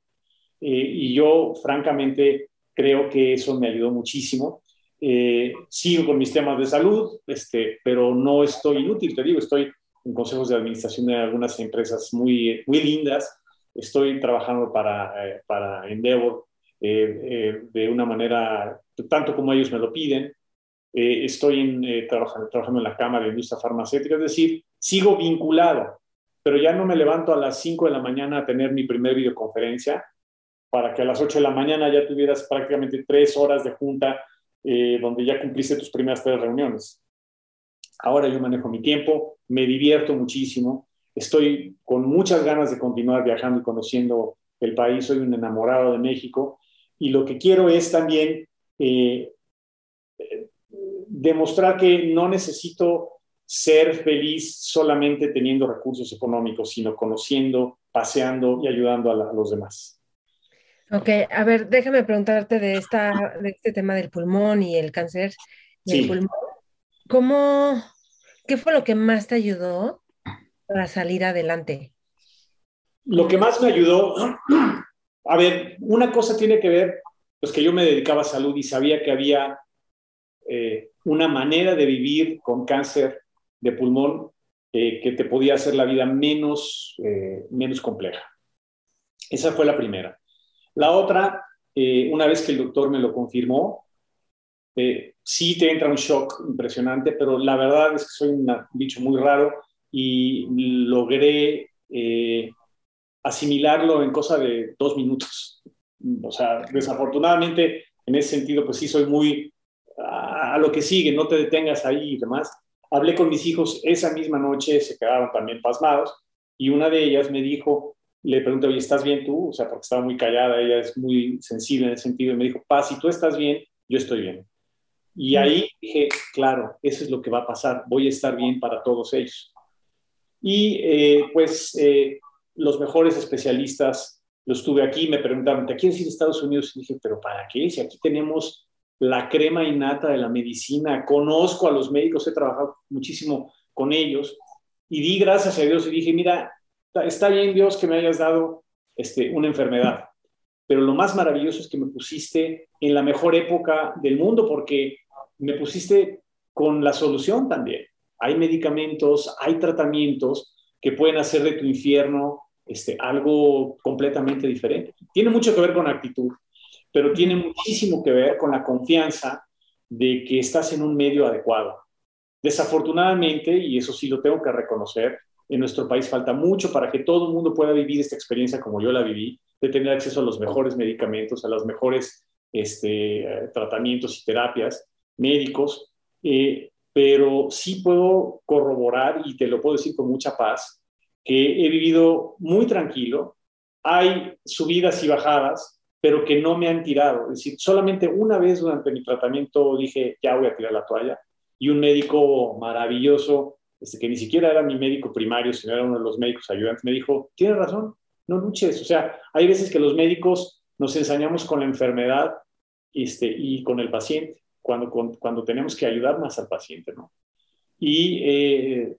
Eh, y yo, francamente, creo que eso me ayudó muchísimo. Eh, sigo con mis temas de salud, este, pero no estoy inútil, te digo, estoy en consejos de administración de algunas empresas muy, muy lindas, estoy trabajando para, para Endeavor de una manera tanto como ellos me lo piden. Eh, estoy en, eh, trabajando, trabajando en la Cámara de Industria Farmacéutica, es decir, sigo vinculado, pero ya no me levanto a las 5 de la mañana a tener mi primer videoconferencia para que a las 8 de la mañana ya tuvieras prácticamente tres horas de junta eh, donde ya cumpliste tus primeras tres reuniones. Ahora yo manejo mi tiempo, me divierto muchísimo, estoy con muchas ganas de continuar viajando y conociendo el país, soy un enamorado de México y lo que quiero es también eh, demostrar que no necesito ser feliz solamente teniendo recursos económicos, sino conociendo, paseando y ayudando a los demás. Ok, a ver, déjame preguntarte de, esta, de este tema del pulmón y el cáncer del pulmón. ¿Cómo, qué fue lo que más te ayudó para salir adelante? Lo que más me ayudó, a ver, una cosa tiene que ver, pues que yo me dedicaba a salud y sabía que había eh, una manera de vivir con cáncer de pulmón eh, que te podía hacer la vida menos, eh, menos compleja. Esa fue la primera. La otra, eh, una vez que el doctor me lo confirmó, sí te entra un shock impresionante, pero la verdad es que soy un bicho muy raro y logré asimilarlo en cosa de dos minutos. O sea, desafortunadamente, en ese sentido, pues sí soy muy a, a lo que sigue, no te detengas ahí y demás. Hablé con mis hijos esa misma noche, se quedaron también pasmados, y una de ellas me dijo, le pregunté, oye, ¿estás bien tú? O sea, porque estaba muy callada, ella es muy sensible en ese sentido, y me dijo, Paz, si tú estás bien, yo estoy bien. Y ahí dije, claro, eso es lo que va a pasar, voy a estar bien para todos ellos. Y eh, pues eh, los mejores especialistas los tuve aquí, me preguntaron, ¿te quieres ir a Estados Unidos? Y dije, ¿pero para qué? Si aquí tenemos la crema innata de la medicina, conozco a los médicos, he trabajado muchísimo con ellos, y di gracias a Dios y dije, mira, está bien Dios que me hayas dado este, una enfermedad, pero lo más maravilloso es que me pusiste en la mejor época del mundo porque me pusiste con la solución también. Hay medicamentos, hay tratamientos que pueden hacer de tu infierno este, algo completamente diferente. Tiene mucho que ver con actitud, pero tiene muchísimo que ver con la confianza de que estás en un medio adecuado. Desafortunadamente, y eso sí lo tengo que reconocer, en nuestro país falta mucho para que todo el mundo pueda vivir esta experiencia como yo la viví, de tener acceso a los mejores medicamentos, a los mejores este, tratamientos y terapias médicos, eh, pero sí puedo corroborar, y te lo puedo decir con mucha paz, que he vivido muy tranquilo, hay subidas y bajadas, pero que no me han tirado. Es decir, solamente una vez durante mi tratamiento dije, ya voy a tirar la toalla, y un médico maravilloso este, que ni siquiera era mi médico primario, sino era uno de los médicos ayudantes, me dijo, tienes razón, no luches. O sea, hay veces que los médicos nos ensañamos con la enfermedad este, y con el paciente, cuando, cuando tenemos que ayudar más al paciente, ¿no? Y eh,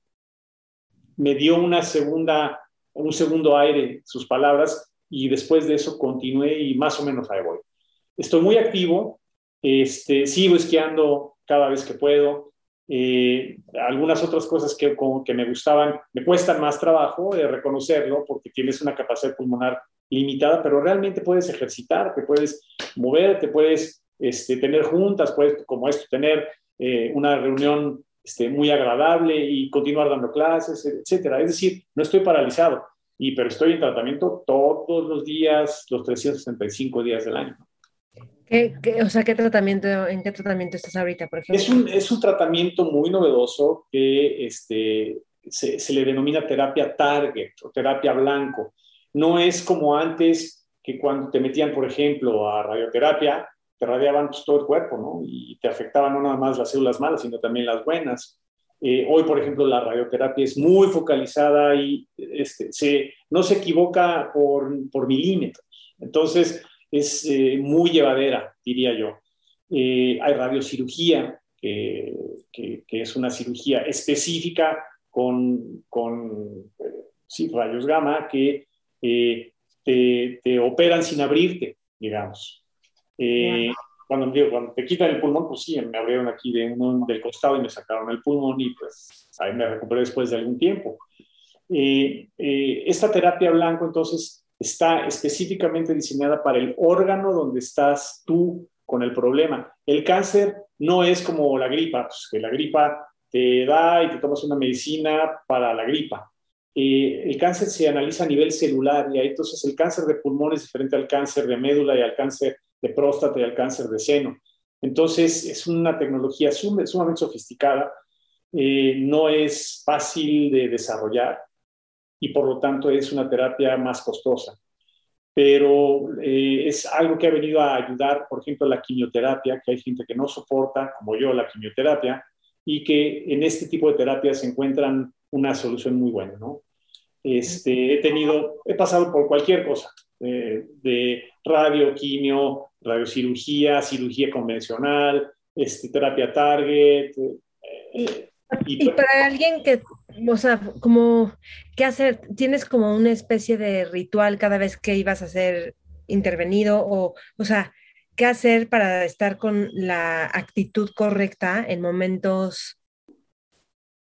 me dio una segunda, un segundo aire sus palabras y después de eso continué y más o menos ahí voy. Estoy muy activo, este, sigo esquiando cada vez que puedo, eh, algunas otras cosas que, como que me gustaban, me cuestan más trabajo de reconocerlo porque tienes una capacidad pulmonar limitada, pero realmente puedes ejercitar, te puedes mover, te puedes este, tener juntas, puedes, como esto, tener eh, una reunión este, muy agradable y continuar dando clases, etcétera. Es decir, no estoy paralizado, y, pero estoy en tratamiento todos los días, los 365 días del año. ¿Qué, o sea, ¿qué tratamiento, ¿en qué tratamiento estás ahorita, por ejemplo? Es un, es un tratamiento muy novedoso que este, se, se, le denomina terapia target o terapia blanco. No es como antes que cuando te metían, por ejemplo, a radioterapia, te radiaban pues, todo el cuerpo, ¿no? Y te afectaban no nada más las células malas, sino también las buenas. Eh, hoy, por ejemplo, la radioterapia es muy focalizada y este, se, no se equivoca por, por milímetros. Entonces, es eh, muy llevadera, diría yo. Eh, hay radiocirugía, que, que, que, es una cirugía específica con, con sí, rayos gamma que eh, te, te, operan sin abrirte, digamos. Wow. Cuando, digo, cuando te quitan el pulmón, pues sí, me abrieron aquí de uno, del costado y me sacaron el pulmón y pues ahí me recuperé después de algún tiempo. esta terapia blanco, entonces, está específicamente diseñada para el órgano donde estás tú con el problema. El cáncer no es como la gripa, pues que la gripa te da y te tomas una medicina para la gripa. eh, el cáncer se analiza a nivel celular y entonces el cáncer de pulmón es diferente al cáncer de médula y al cáncer de próstata y al cáncer de seno. Entonces es una tecnología sumamente sofisticada, eh, no es fácil de desarrollar y por lo tanto es una terapia más costosa. Pero eh, es algo que ha venido a ayudar, por ejemplo, la quimioterapia, que hay gente que no soporta, como yo, la quimioterapia, y que en este tipo de terapias encuentran una solución muy buena, ¿no? Este, he tenido, he pasado por cualquier cosa, eh, de radio, quimio, radiocirugía, cirugía convencional, este, terapia target. Eh, y, para alguien que, o sea, como, ¿qué hacer? ¿Tienes como una especie de ritual cada vez que ibas a ser intervenido? O, o sea, ¿qué hacer para estar con la actitud correcta en momentos,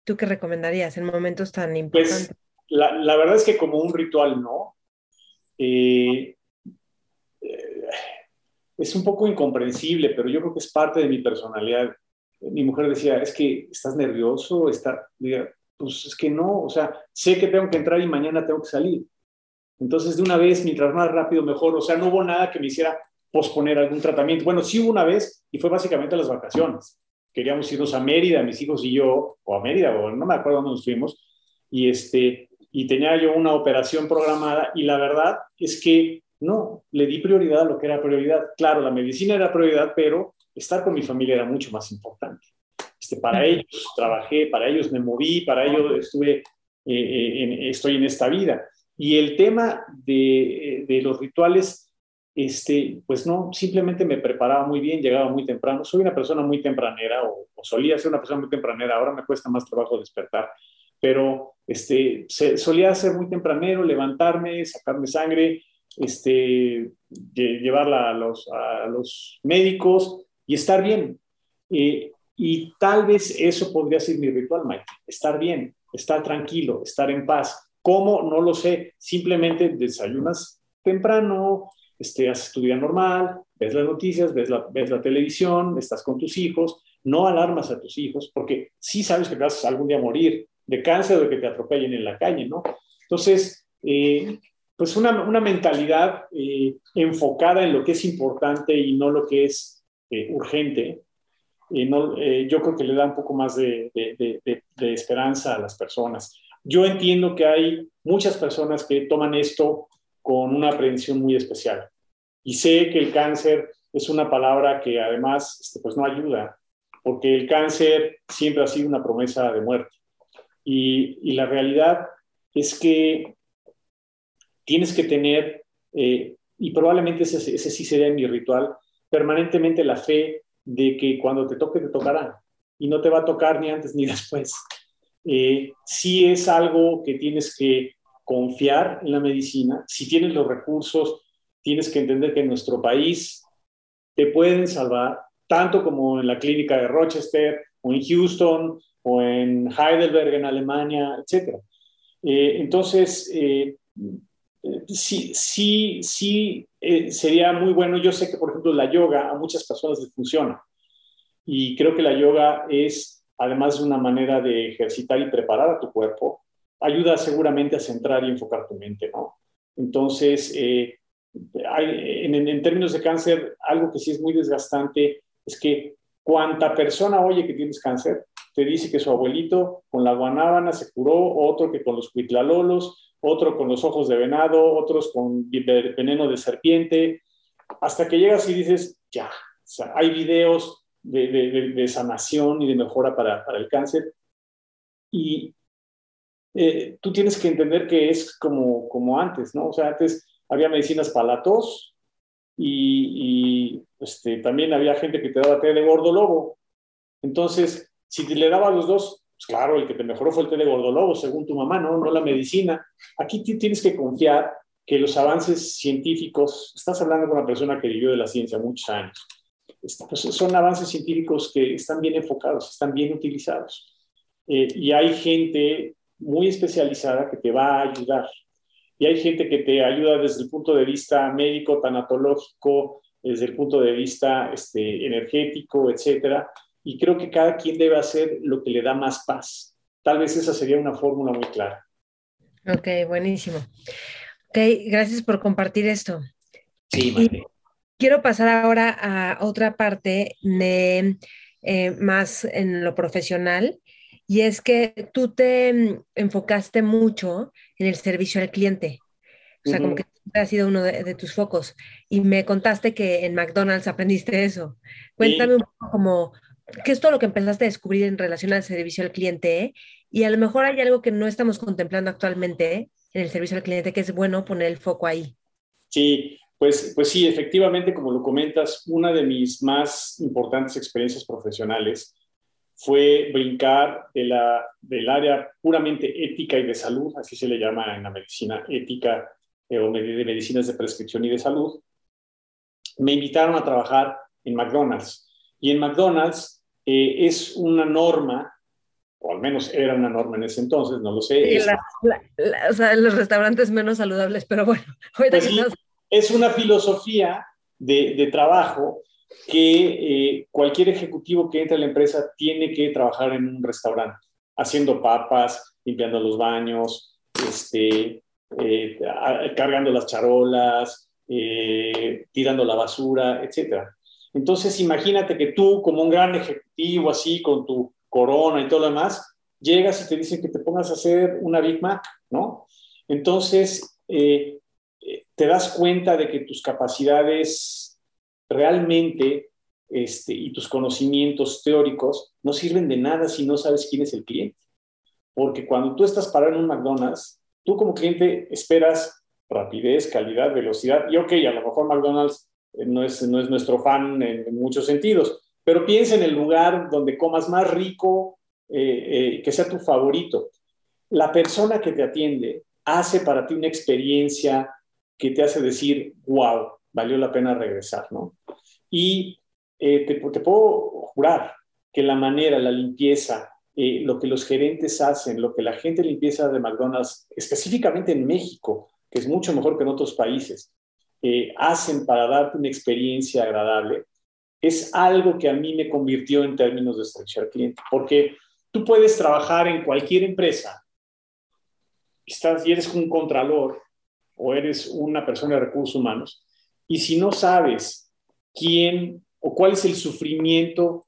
tú qué recomendarías, en momentos tan pues, importantes? la, verdad es que como un ritual no. Eh, eh, es un poco incomprensible, pero yo creo que es parte de mi personalidad. Mi mujer decía, es que estás nervioso, está, pues es que no, o sea, sé que tengo que entrar y mañana tengo que salir. Entonces, de una vez, mientras más rápido, mejor. O sea, no hubo nada que me hiciera posponer algún tratamiento. Bueno, sí hubo una vez y fue básicamente las vacaciones. Queríamos irnos a Mérida, mis hijos y yo, o a Mérida, o no me acuerdo dónde nos fuimos, y este, y tenía yo una operación programada y la verdad es que no, le di prioridad a lo que era prioridad. Claro, la medicina era prioridad, pero estar con mi familia era mucho más importante. Este, para ellos trabajé, para ellos me moví, para ellos estuve, eh, eh, estoy en esta vida. Y el tema de, de, los rituales, este, pues no, simplemente me preparaba muy bien, llegaba muy temprano. Soy una persona muy tempranera o, o solía ser una persona muy tempranera, ahora me cuesta más trabajo despertar pero este, solía ser muy tempranero, levantarme, sacarme sangre, este, llevarla a los, médicos y estar bien. Eh, y tal vez eso podría ser mi ritual, Mike, estar bien, estar tranquilo, estar en paz. ¿Cómo? No lo sé. Simplemente desayunas temprano, este, haces tu vida normal, ves las noticias, ves la, ves la televisión, estás con tus hijos, no alarmas a tus hijos, porque sí sabes que vas algún día a morir, de cáncer de que te atropellen en la calle, ¿no? Entonces, eh, pues una, una mentalidad eh, enfocada en lo que es importante y no lo que es eh, urgente, no, yo creo que le da un poco más de, de, de, esperanza a las personas. Yo entiendo que hay muchas personas que toman esto con una aprehensión muy especial y sé que el cáncer es una palabra que además este, pues no ayuda, porque el cáncer siempre ha sido una promesa de muerte. Y, la realidad es que tienes que tener, eh, y probablemente ese, sí sería mi ritual, permanentemente la fe de que cuando te toque, te tocará. Y no te va a tocar ni antes ni después. Eh, si es algo que tienes que confiar en la medicina. Si tienes los recursos, tienes que entender que en nuestro país te pueden salvar, tanto como en la clínica de Rochester o en Houston o en Heidelberg en Alemania, etc. Eh, entonces, eh, sí, sí, sí eh, sería muy bueno. Yo sé que, por ejemplo, la yoga a muchas personas les funciona. Y creo que la yoga es, además de una manera de ejercitar y preparar a tu cuerpo, ayuda seguramente a centrar y enfocar tu mente, ¿no? Entonces, hay, en, en, términos de cáncer, algo que sí es muy desgastante es que cuanta persona oye que tienes cáncer, te dice que su abuelito con la guanábana se curó, otro que con los cuitlalolos, otro con los ojos de venado, otros con veneno de serpiente, hasta que llegas y dices, ya, hay videos de, sanación y de mejora para, el cáncer. Y eh, tú tienes que entender que es como, como antes, ¿no? O sea, antes había medicinas para la tos y, este, también había gente que te daba té de gordo lobo. Entonces, si le daba a los dos, pues claro, el que te mejoró fue el té de gordolobo, según tu mamá, ¿no? No la medicina. Aquí tienes que confiar que los avances científicos, estás hablando con una persona que vivió de la ciencia muchos años, pues son avances científicos que están bien enfocados, están bien utilizados. Eh, y hay gente muy especializada que te va a ayudar. Y hay gente que te ayuda desde el punto de vista médico, tanatológico, desde el punto de vista este, energético, etcétera, y creo que cada quien debe hacer lo que le da más paz. Tal vez esa sería una fórmula muy clara. Ok, buenísimo. Ok, gracias por compartir esto. Sí, Quiero pasar ahora a otra parte de eh, más en lo profesional y es que tú te mm, enfocaste mucho en el servicio al cliente. O sea, como que ha sido uno de, tus focos. Y me contaste que en McDonald's aprendiste eso. Cuéntame un poco como, ¿qué es todo lo que empezaste a descubrir en relación al servicio al cliente? Y a lo mejor hay algo que no estamos contemplando actualmente en el servicio al cliente, que es bueno poner el foco ahí. Sí, pues, pues sí, efectivamente, como lo comentas, una de mis más importantes experiencias profesionales fue brincar de la, del área puramente ética y de salud, así se le llama en la medicina ética eh, o de medicinas de prescripción y de salud. Me invitaron a trabajar en McDonald's. Y en McDonald's eh, es una norma o al menos era una norma en ese entonces, no lo sé. o sea, los restaurantes menos saludables, pero bueno, pues es una filosofía de, de trabajo que eh, cualquier ejecutivo que entre a la empresa tiene que trabajar en un restaurante, haciendo papas, limpiando los baños, este, eh, cargando las charolas, eh, tirando la basura, etc. Entonces, imagínate que tú, como un gran ejecutivo, así, con tu corona y todo lo demás, llegas y te dicen que te pongas a hacer una Big Mac, ¿no? Entonces, eh, eh, te das cuenta de que tus capacidades realmente este, y tus conocimientos teóricos no sirven de nada si no sabes quién es el cliente. Porque cuando tú estás parado en un McDonald's, tú como cliente esperas rapidez, calidad, velocidad, y ok, a lo mejor McDonald's eh, no es, no es nuestro fan en muchos sentidos, pero piensa en el lugar donde comas más rico, eh, eh, que sea tu favorito. La persona que te atiende hace para ti una experiencia que te hace decir, wow, valió la pena regresar, ¿no? Y eh, te, puedo jurar que la manera, la limpieza, lo que los gerentes hacen, lo que la gente limpieza de McDonald's, específicamente en México, que es mucho mejor que en otros países, hacen para darte una experiencia agradable, es algo que a mí me convirtió en términos de al cliente, porque tú puedes trabajar en cualquier empresa, estás y eres un contralor o eres una persona de recursos humanos, y si no sabes quién o cuál es el sufrimiento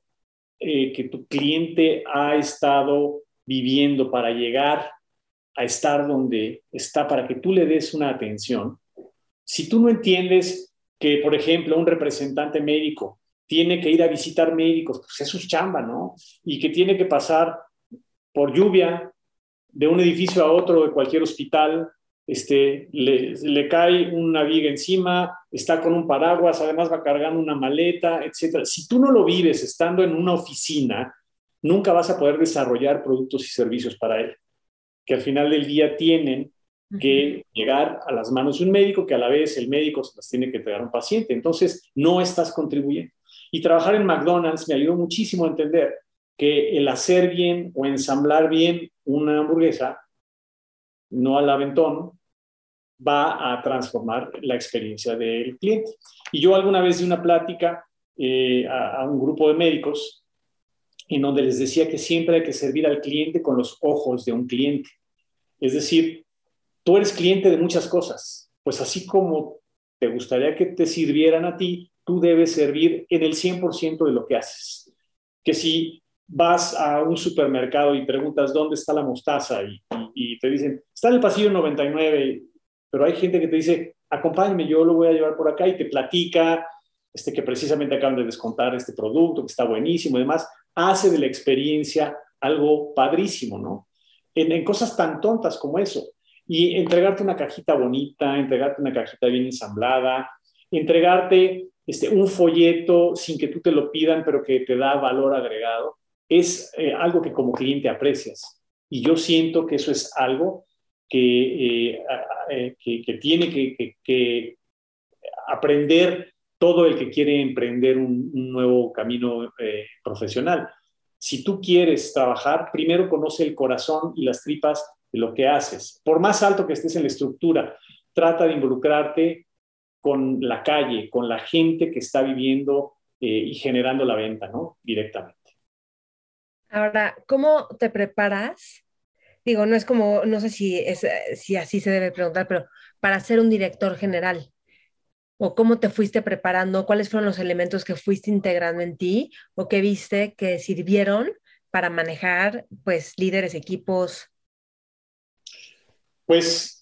eh, que tu cliente ha estado viviendo para llegar a estar donde está, para que tú le des una atención, si tú no entiendes que, por ejemplo, un representante médico tiene que ir a visitar médicos, pues es su chamba, ¿no? Y que tiene que pasar por lluvia de un edificio a otro de cualquier hospital, este, le, le, cae una viga encima, está con un paraguas, además va cargando una maleta, etc. Si tú no lo vives estando en una oficina, nunca vas a poder desarrollar productos y servicios para él, que al final del día tienen que llegar a las manos de un médico, que a la vez el médico se las tiene que entregar a un paciente. Entonces, no estás contribuyendo. Y trabajar en McDonald's me ayudó muchísimo a entender que el hacer bien o ensamblar bien una hamburguesa, no al aventón, va a transformar la experiencia del cliente. Y yo alguna vez di una plática eh, a, a un grupo de médicos en donde les decía que siempre hay que servir al cliente con los ojos de un cliente. Es decir, tú eres cliente de muchas cosas, pues así como te gustaría que te sirvieran a ti, tú debes servir en el 100% de lo que haces. Que si vas a un supermercado y preguntas dónde está la mostaza y, te dicen, está en el pasillo 99, pero hay gente que te dice, acompáñame, yo lo voy a llevar por acá y te platica este, que precisamente acaban de descontar este producto, que está buenísimo y demás, hace de la experiencia algo padrísimo, ¿no? En, en cosas tan tontas como eso. Y entregarte una cajita bonita, entregarte una cajita bien ensamblada, entregarte este, un folleto sin que tú te lo pidan, pero que te da valor agregado, es eh, algo que como cliente aprecias. Y yo siento que eso es algo que, eh, eh, que, tiene que, aprender todo el que quiere emprender un, un nuevo camino profesional. Si tú quieres trabajar, primero conoce el corazón y las tripas de lo que haces. Por más alto que estés en la estructura, trata de involucrarte con la calle, con la gente que está viviendo eh, y generando la venta, ¿no? Directamente. Ahora, ¿cómo te preparas Digo, no es como, no sé si, es, si así se debe preguntar, pero para ser un director general, o cómo te fuiste preparando, cuáles fueron los elementos que fuiste integrando en ti o que viste que sirvieron para manejar, pues, líderes, equipos. Pues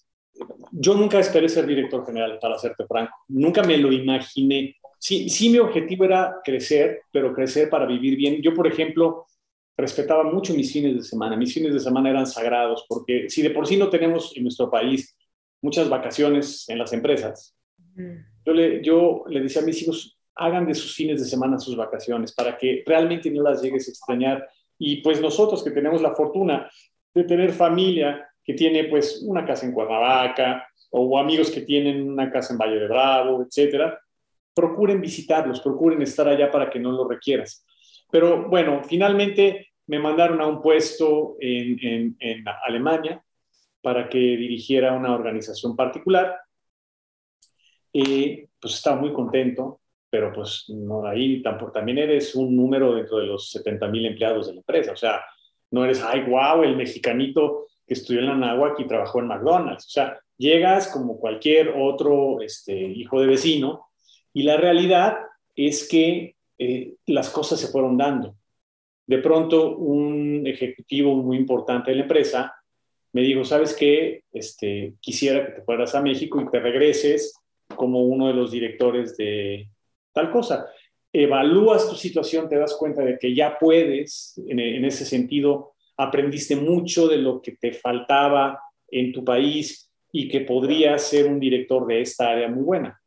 yo nunca esperé ser director general, para serte franco. Nunca me lo imaginé. Sí, sí, mi objetivo era crecer, pero crecer para vivir bien. Yo, por ejemplo, respetaba mucho mis fines de semana. Mis fines de semana eran sagrados, porque si de por sí no tenemos en nuestro país muchas vacaciones en las empresas, yo le, yo le decía a mis hijos, hagan de sus fines de semana sus vacaciones para que realmente no las llegues a extrañar. Y pues nosotros que tenemos la fortuna de tener familia que tiene pues una casa en Cuernavaca o amigos que tienen una casa en Valle de Bravo, etcétera, procuren visitarlos, procuren estar allá para que no lo requieras. Pero bueno, finalmente me mandaron a un puesto en, Alemania para que dirigiera una organización particular y pues estaba muy contento, pero pues no, ahí tampoco, también eres un número dentro de los 70 mil empleados de la empresa. O sea, no eres, ay, wow, el mexicanito que estudió en la Náhuac y trabajó en McDonald's. O sea, llegas como cualquier otro este, hijo de vecino y la realidad es que eh, las cosas se fueron dando. De pronto, un ejecutivo muy importante de la empresa me dijo, ¿sabes qué? Este, quisiera que te fueras a México y te regreses como uno de los directores de tal cosa. Evalúas tu situación, te das cuenta de que ya puedes, en, ese sentido, aprendiste mucho de lo que te faltaba en tu país y que podrías ser un director de esta área muy buena.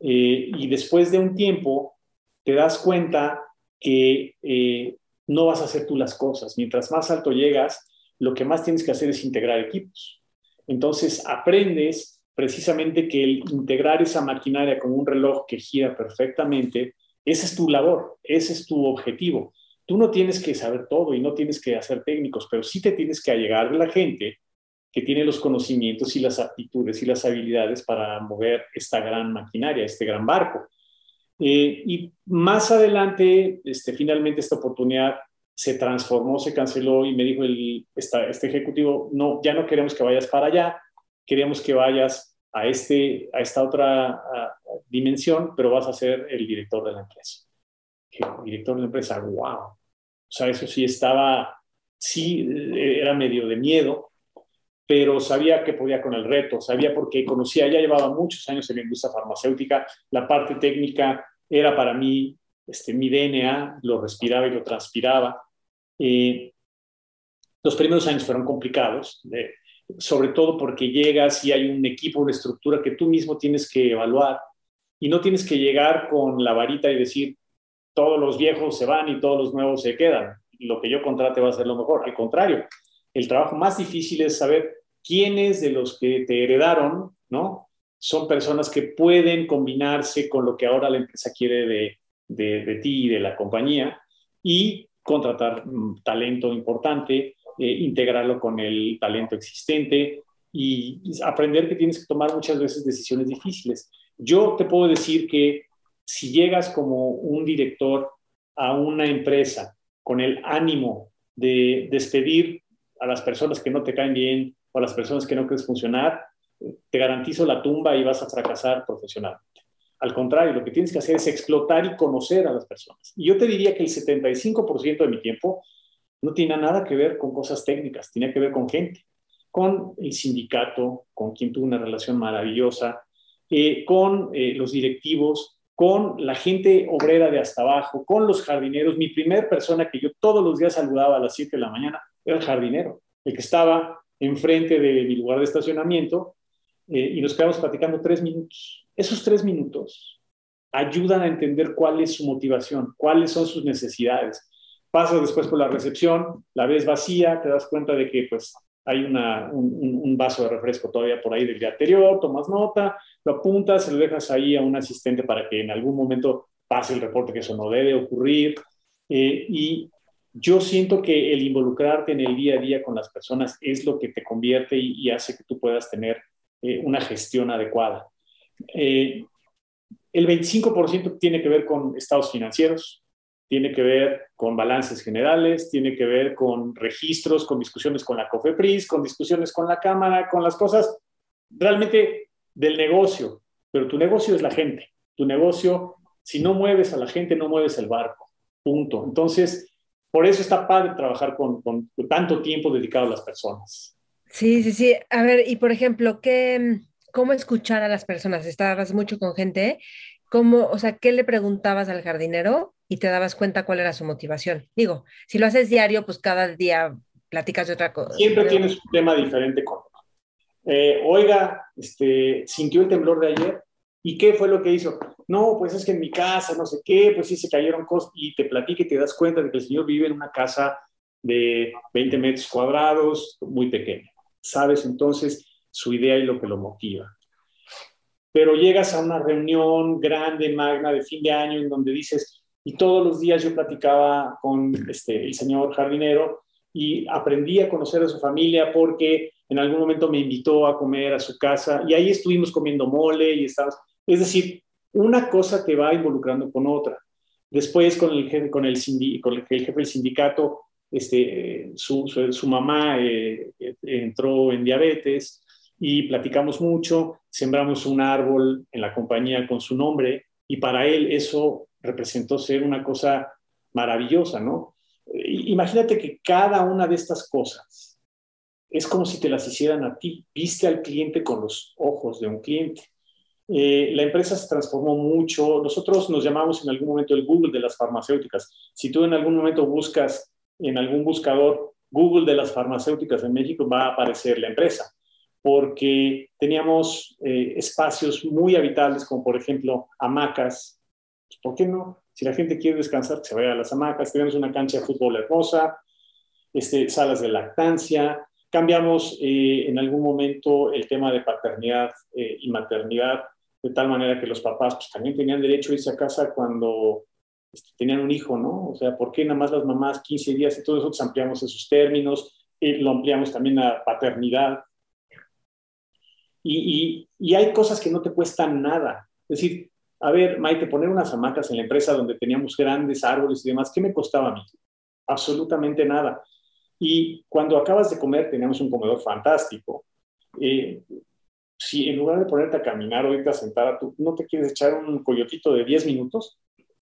Eh, y después de un tiempo, te das cuenta que eh, no vas a hacer tú las cosas. Mientras más alto llegas, lo que más tienes que hacer es integrar equipos. Entonces, aprendes precisamente que el integrar esa maquinaria como un reloj que gira perfectamente, esa es tu labor, ese es tu objetivo. Tú no tienes que saber todo y no tienes que hacer técnicos, pero sí te tienes que allegar de la gente que tiene los conocimientos y las aptitudes y las habilidades para mover esta gran maquinaria, este gran barco. Eh, y más adelante, este, finalmente esta oportunidad se transformó, se canceló y me dijo el, este ejecutivo, no, ya no queremos que vayas para allá, queremos que vayas a, este, a esta otra dimensión, pero vas a ser el director de la empresa. Director de la empresa, wow. O sea, eso sí estaba, sí, era medio de miedo, pero sabía que podía con el reto, sabía porque conocía, ya llevaba muchos años en la industria farmacéutica, la parte técnica era para mí este, mi DNA, lo respiraba y lo transpiraba. Eh, los primeros años fueron complicados, sobre todo porque llegas y hay un equipo, una estructura que tú mismo tienes que evaluar y no tienes que llegar con la varita y decir, todos los viejos se van y todos los nuevos se quedan. Lo que yo contrate va a ser lo mejor. Al contrario, el trabajo más difícil es saber quiénes de los que te heredaron, ¿no? Son personas que pueden combinarse con lo que ahora la empresa quiere de, de ti y de la compañía y contratar mm, talento importante eh, integrarlo con el talento existente y aprender que tienes que tomar muchas veces decisiones difíciles. Yo te puedo decir que si llegas como un director a una empresa con el ánimo de despedir a las personas que no te caen bien o a las personas que no quieres funcionar, te garantizo la tumba y vas a fracasar profesionalmente. Al contrario, lo que tienes que hacer es explotar y conocer a las personas. Y yo te diría que el 75% de mi tiempo no tiene nada que ver con cosas técnicas, tiene que ver con gente, con el sindicato, con quien tuvo una relación maravillosa, eh, con eh, los directivos, con la gente obrera de hasta abajo, con los jardineros. Mi primer persona que yo todos los días saludaba a las 7 de la mañana era el jardinero, el que estaba enfrente de mi lugar de estacionamiento eh, y nos quedamos platicando tres minutos. Esos tres minutos ayudan a entender cuál es su motivación, cuáles son sus necesidades, pasas después por la recepción, la ves vacía, te das cuenta de que pues hay una, un, vaso de refresco todavía por ahí del día anterior, tomas nota, lo apuntas, se lo dejas ahí a un asistente para que en algún momento pase el reporte, que eso no debe ocurrir. Eh, y yo siento que el involucrarte en el día a día con las personas es lo que te convierte y, hace que tú puedas tener eh, una gestión adecuada. Eh, el 25% tiene que ver con estados financieros, tiene que ver con balances generales, tiene que ver con registros, con discusiones con la COFEPRIS, con discusiones con la Cámara, con las cosas realmente del negocio. Pero tu negocio es la gente. Tu negocio, si no mueves a la gente, no mueves el barco. Punto. Entonces, por eso está padre trabajar con, tanto tiempo dedicado a las personas. Sí, sí, sí. A ver, y por ejemplo, ¿qué, ¿cómo escuchar a las personas? Estabas mucho con gente. ¿Cómo, o sea, qué le preguntabas al jardinero y te dabas cuenta cuál era su motivación. Digo, si lo haces diario, pues cada día platicas de otra cosa. Siempre tienes un tema diferente con. Eh, oiga, este, sintió el temblor de ayer. ¿Y qué fue lo que hizo? No, pues es que en mi casa, no sé qué, pues sí se cayeron cosas. Y te platica y te das cuenta de que el señor vive en una casa de 20 metros cuadrados, muy pequeña. Sabes entonces su idea y lo que lo motiva. Pero llegas a una reunión grande, magna, de fin de año, en donde dices, y todos los días yo platicaba con este, el señor jardinero y aprendí a conocer a su familia porque en algún momento me invitó a comer a su casa y ahí estuvimos comiendo mole y estábamos, es decir, una cosa te va involucrando con otra. Después con el jefe, con el, con jefe del sindicato, este, su, su, mamá eh, entró en diabetes y platicamos mucho, sembramos un árbol en la compañía con su nombre y para él eso representó ser una cosa maravillosa, ¿no? Imagínate que cada una de estas cosas es como si te las hicieran a ti. Viste al cliente con los ojos de un cliente. Eh, la empresa se transformó mucho. Nosotros nos llamamos en algún momento el Google de las farmacéuticas. Si tú en algún momento buscas en algún buscador Google de las farmacéuticas en México, va a aparecer la empresa, porque teníamos eh, espacios muy habitables, como por ejemplo hamacas, ¿Por qué no? Si la gente quiere descansar, que se vaya a las hamacas. Tenemos una cancha de fútbol hermosa, este, salas de lactancia. Cambiamos eh, en algún momento el tema de paternidad eh, y maternidad, de tal manera que los papás pues, también tenían derecho a irse a casa cuando este, tenían un hijo, ¿no? O sea, ¿por qué nada más las mamás 15 días y todos nosotros ampliamos esos términos? y lo ampliamos también a paternidad. Y, y, y, hay cosas que no te cuestan nada. Es decir, a ver, Maite, poner unas hamacas en la empresa donde teníamos grandes árboles y demás, ¿qué me costaba a mí? Absolutamente nada. Y cuando acabas de comer, teníamos un comedor fantástico. Eh, si en lugar de ponerte a caminar o irte a sentar, a no te quieres echar un coyotito de 10 minutos,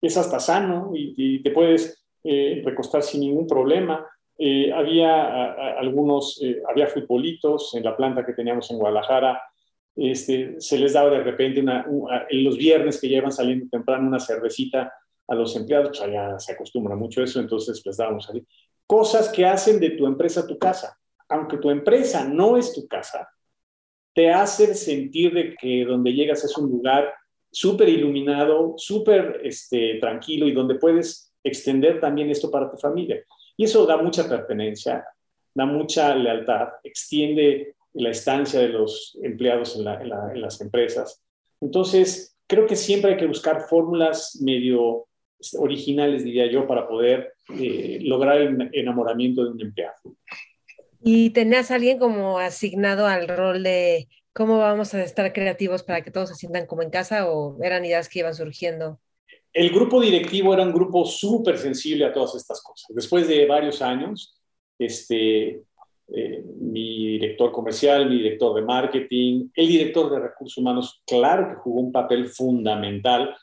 es hasta sano y, te puedes eh, recostar sin ningún problema. Eh, había algunos, había futbolitos en la planta que teníamos en Guadalajara, este, se les daba de repente en los viernes que ya iban saliendo temprano una cervecita a los empleados, pues allá se acostumbra mucho eso, entonces les dábamos ahí. Cosas que hacen de tu empresa tu casa. Aunque tu empresa no es tu casa, te hace sentir de que donde llegas es un lugar súper iluminado, súper este, tranquilo y donde puedes extender también esto para tu familia. Y eso da mucha pertenencia, da mucha lealtad, extiende la estancia de los empleados en, las empresas. Entonces, creo que siempre hay que buscar fórmulas medio originales, diría yo, para poder eh, lograr el enamoramiento de un empleado. ¿Y tenías a alguien como asignado al rol de cómo vamos a estar creativos para que todos se sientan como en casa o eran ideas que iban surgiendo? El grupo directivo era un grupo súper sensible a todas estas cosas. Después de varios años, este, eh, mi director comercial, mi director de marketing, el director de recursos humanos, claro que jugó un papel fundamental,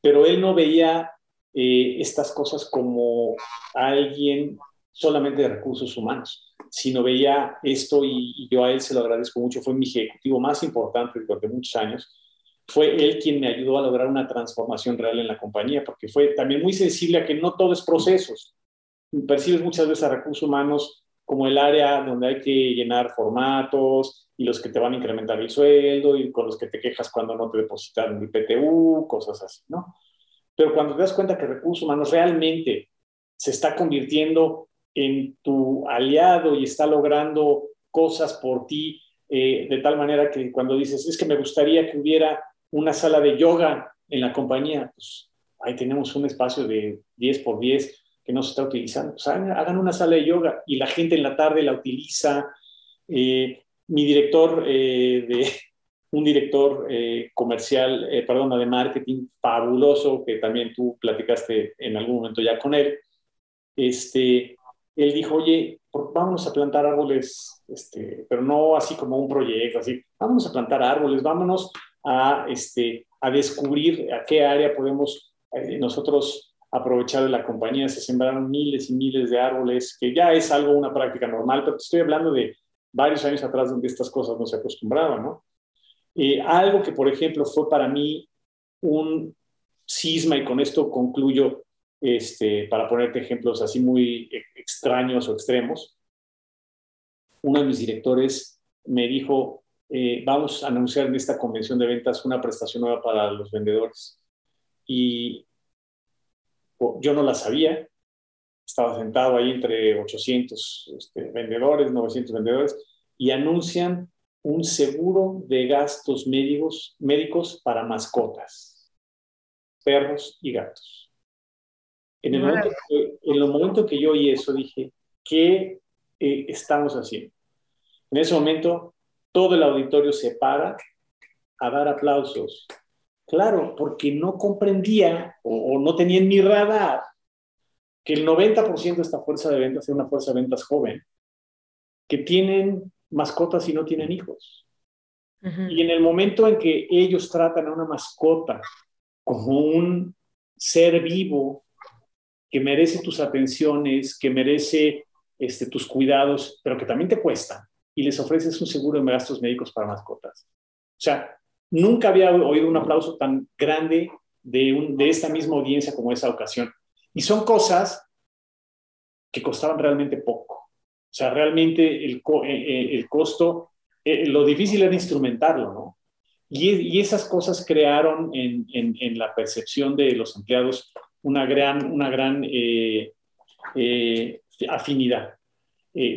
pero él no veía eh, estas cosas como alguien solamente de recursos humanos, sino veía esto y, yo a él se lo agradezco mucho, fue mi ejecutivo más importante durante muchos años, fue él quien me ayudó a lograr una transformación real en la compañía, porque fue también muy sensible a que no todo es procesos. Percibes muchas veces a recursos humanos como el área donde hay que llenar formatos y los que te van a incrementar el sueldo y con los que te quejas cuando no te depositaron el PTU, cosas así, ¿no? Pero cuando te das cuenta que recursos humanos realmente se está convirtiendo en tu aliado y está logrando cosas por ti, eh, de tal manera que cuando dices, es que me gustaría que hubiera una sala de yoga en la compañía, pues ahí tenemos un espacio de 10 por 10 que no se está utilizando. Hagan, una sala de yoga y la gente en la tarde la utiliza. Eh, mi director eh, un director eh, comercial, perdón, de marketing fabuloso, que también tú platicaste en algún momento ya con él, este, él dijo, oye, vámonos a plantar árboles, este, pero no así como un proyecto, así, vámonos a plantar árboles, vámonos a, este, a descubrir a qué área podemos nosotros aprovechar de la compañía. Se sembraron miles y miles de árboles, que ya es algo, una práctica normal, pero te estoy hablando de varios años atrás donde estas cosas no se acostumbraban, ¿no? Eh, algo que, por ejemplo, fue para mí un cisma, y con esto concluyo, este, para ponerte ejemplos así muy e, extraños o extremos, uno de mis directores me dijo, eh, vamos a anunciar en esta convención de ventas una prestación nueva para los vendedores. Y yo no la sabía, estaba sentado ahí entre 800 este, vendedores, 900 vendedores, y anuncian un seguro de gastos médicos, médicos para mascotas, perros y gatos. En el, momento que, en el momento que yo oí eso, dije, ¿qué eh, estamos haciendo? En ese momento, todo el auditorio se para a dar aplausos. Claro, porque no comprendía o, o no tenía en mi radar que el 90% de esta fuerza de ventas es una fuerza de ventas joven, que tienen mascotas y no tienen hijos. Y en el momento en que ellos tratan a una mascota como un ser vivo que merece tus atenciones, que merece este, tus cuidados, pero que también te cuesta, y les ofreces un seguro de gastos médicos para mascotas. O sea, nunca había oído un aplauso tan grande de, esta misma audiencia como esa ocasión. Y son cosas que costaban realmente poco. O sea, realmente el, eh, eh, costo, eh, lo difícil era instrumentarlo, ¿no? Y, esas cosas crearon en, la percepción de los empleados una gran, una gran afinidad.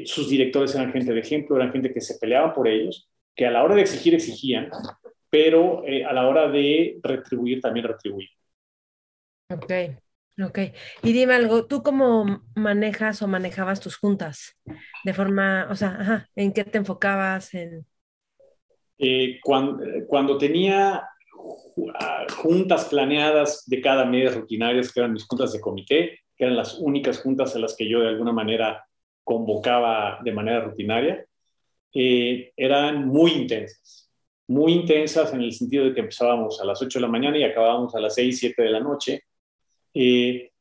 sus directores eran gente de ejemplo, eran gente que se peleaba por ellos, que a la hora de exigir exigían, pero a la hora de retribuir también retribuían. Ok. Ok, y dime algo, ¿tú cómo manejas o manejabas tus juntas? De forma, o sea, ¿en qué te enfocabas? En... Eh, cuando, cuando, tenía ah, juntas planeadas de cada mes rutinarias, que eran mis juntas de comité, que eran las únicas juntas a las que yo de alguna manera convocaba de manera rutinaria, eh, eran muy intensas, muy intensas en el sentido de que empezábamos a las 8 de la mañana y acabábamos a las 6, 7 de la noche eh,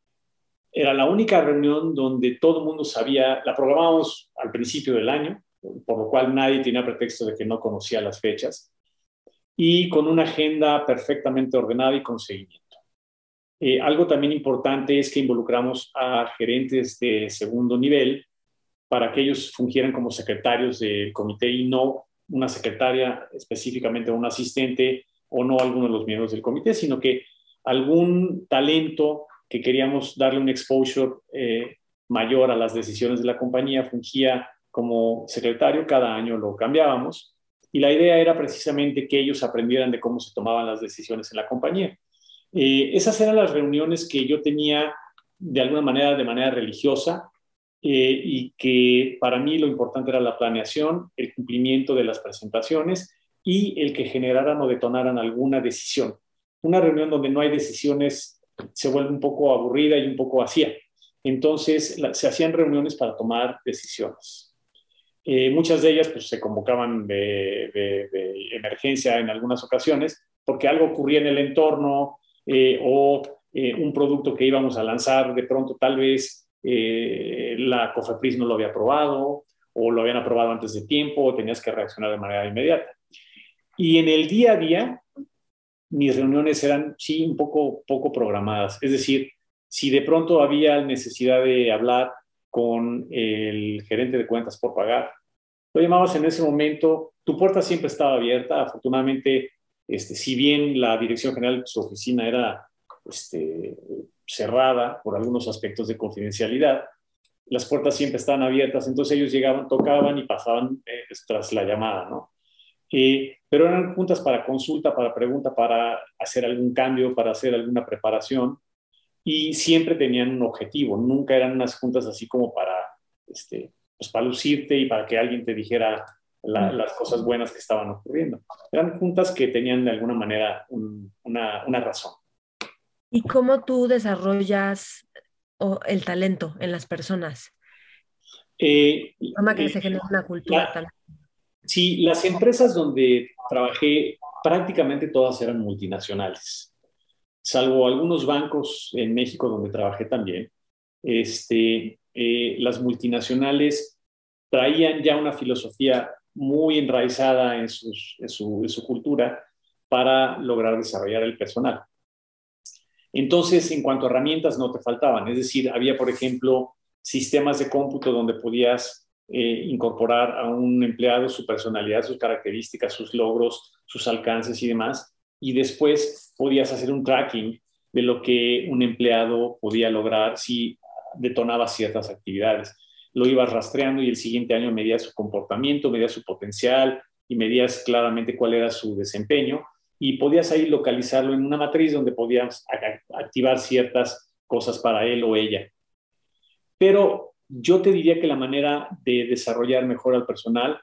era la única reunión donde todo el mundo sabía, la programábamos al principio del año, por lo cual nadie tenía pretexto de que no conocía las fechas, y con una agenda perfectamente ordenada y con seguimiento. Eh, algo también importante es que involucramos a gerentes de segundo nivel para que ellos fungieran como secretarios del comité y no una secretaria específicamente un asistente o no alguno de los miembros del comité, sino que algún talento que queríamos darle un exposure eh, mayor a las decisiones de la compañía, fungía como secretario, cada año lo cambiábamos, y la idea era precisamente que ellos aprendieran de cómo se tomaban las decisiones en la compañía. Eh, esas eran las reuniones que yo tenía de alguna manera, de manera religiosa, eh, y que para mí lo importante era la planeación, el cumplimiento de las presentaciones y el que generaran o detonaran alguna decisión una reunión donde no hay decisiones se vuelve un poco aburrida y un poco vacía. Entonces, se hacían reuniones para tomar decisiones. Eh, muchas de ellas pues, se convocaban de, emergencia en algunas ocasiones porque algo ocurría en el entorno eh, o eh, un producto que íbamos a lanzar de pronto tal vez la COFEPRIS no lo había aprobado o lo habían aprobado antes de tiempo o tenías que reaccionar de manera inmediata. Y en el día a día, mis reuniones eran, sí, un poco, poco programadas. Es decir, si de pronto había necesidad de hablar con el gerente de cuentas por pagar, lo llamabas en ese momento, tu puerta siempre estaba abierta. Afortunadamente, este, si bien la dirección general de su oficina era este, cerrada por algunos aspectos de confidencialidad, las puertas siempre estaban abiertas, entonces ellos llegaban, tocaban y pasaban eh, tras la llamada, ¿no? Eh, pero eran juntas para consulta, para pregunta, para hacer algún cambio, para hacer alguna preparación y siempre tenían un objetivo, nunca eran unas juntas así como para, este, pues para lucirte y para que alguien te dijera, las cosas buenas que estaban ocurriendo. Eran juntas que tenían de alguna manera una, una, razón. ¿Y cómo tú desarrollas el talento en las personas? Eh, que eh, se genera una cultura. sí, las empresas donde trabajé prácticamente todas eran multinacionales, salvo algunos bancos en México donde trabajé también. Este, eh, las multinacionales traían ya una filosofía muy enraizada en, su, en su cultura para lograr desarrollar el personal. Entonces, en cuanto a herramientas, no te faltaban. Es decir, había, por ejemplo, sistemas de cómputo donde podías eh, incorporar a un empleado su personalidad, sus características, sus logros, sus alcances y demás. Y después podías hacer un tracking de lo que un empleado podía lograr si detonaba ciertas actividades. Lo ibas rastreando y el siguiente año medías su comportamiento, medías su potencial y medías claramente cuál era su desempeño y podías ahí localizarlo en una matriz donde podías activar ciertas cosas para él o ella. Pero yo te diría que la manera de desarrollar mejor al personal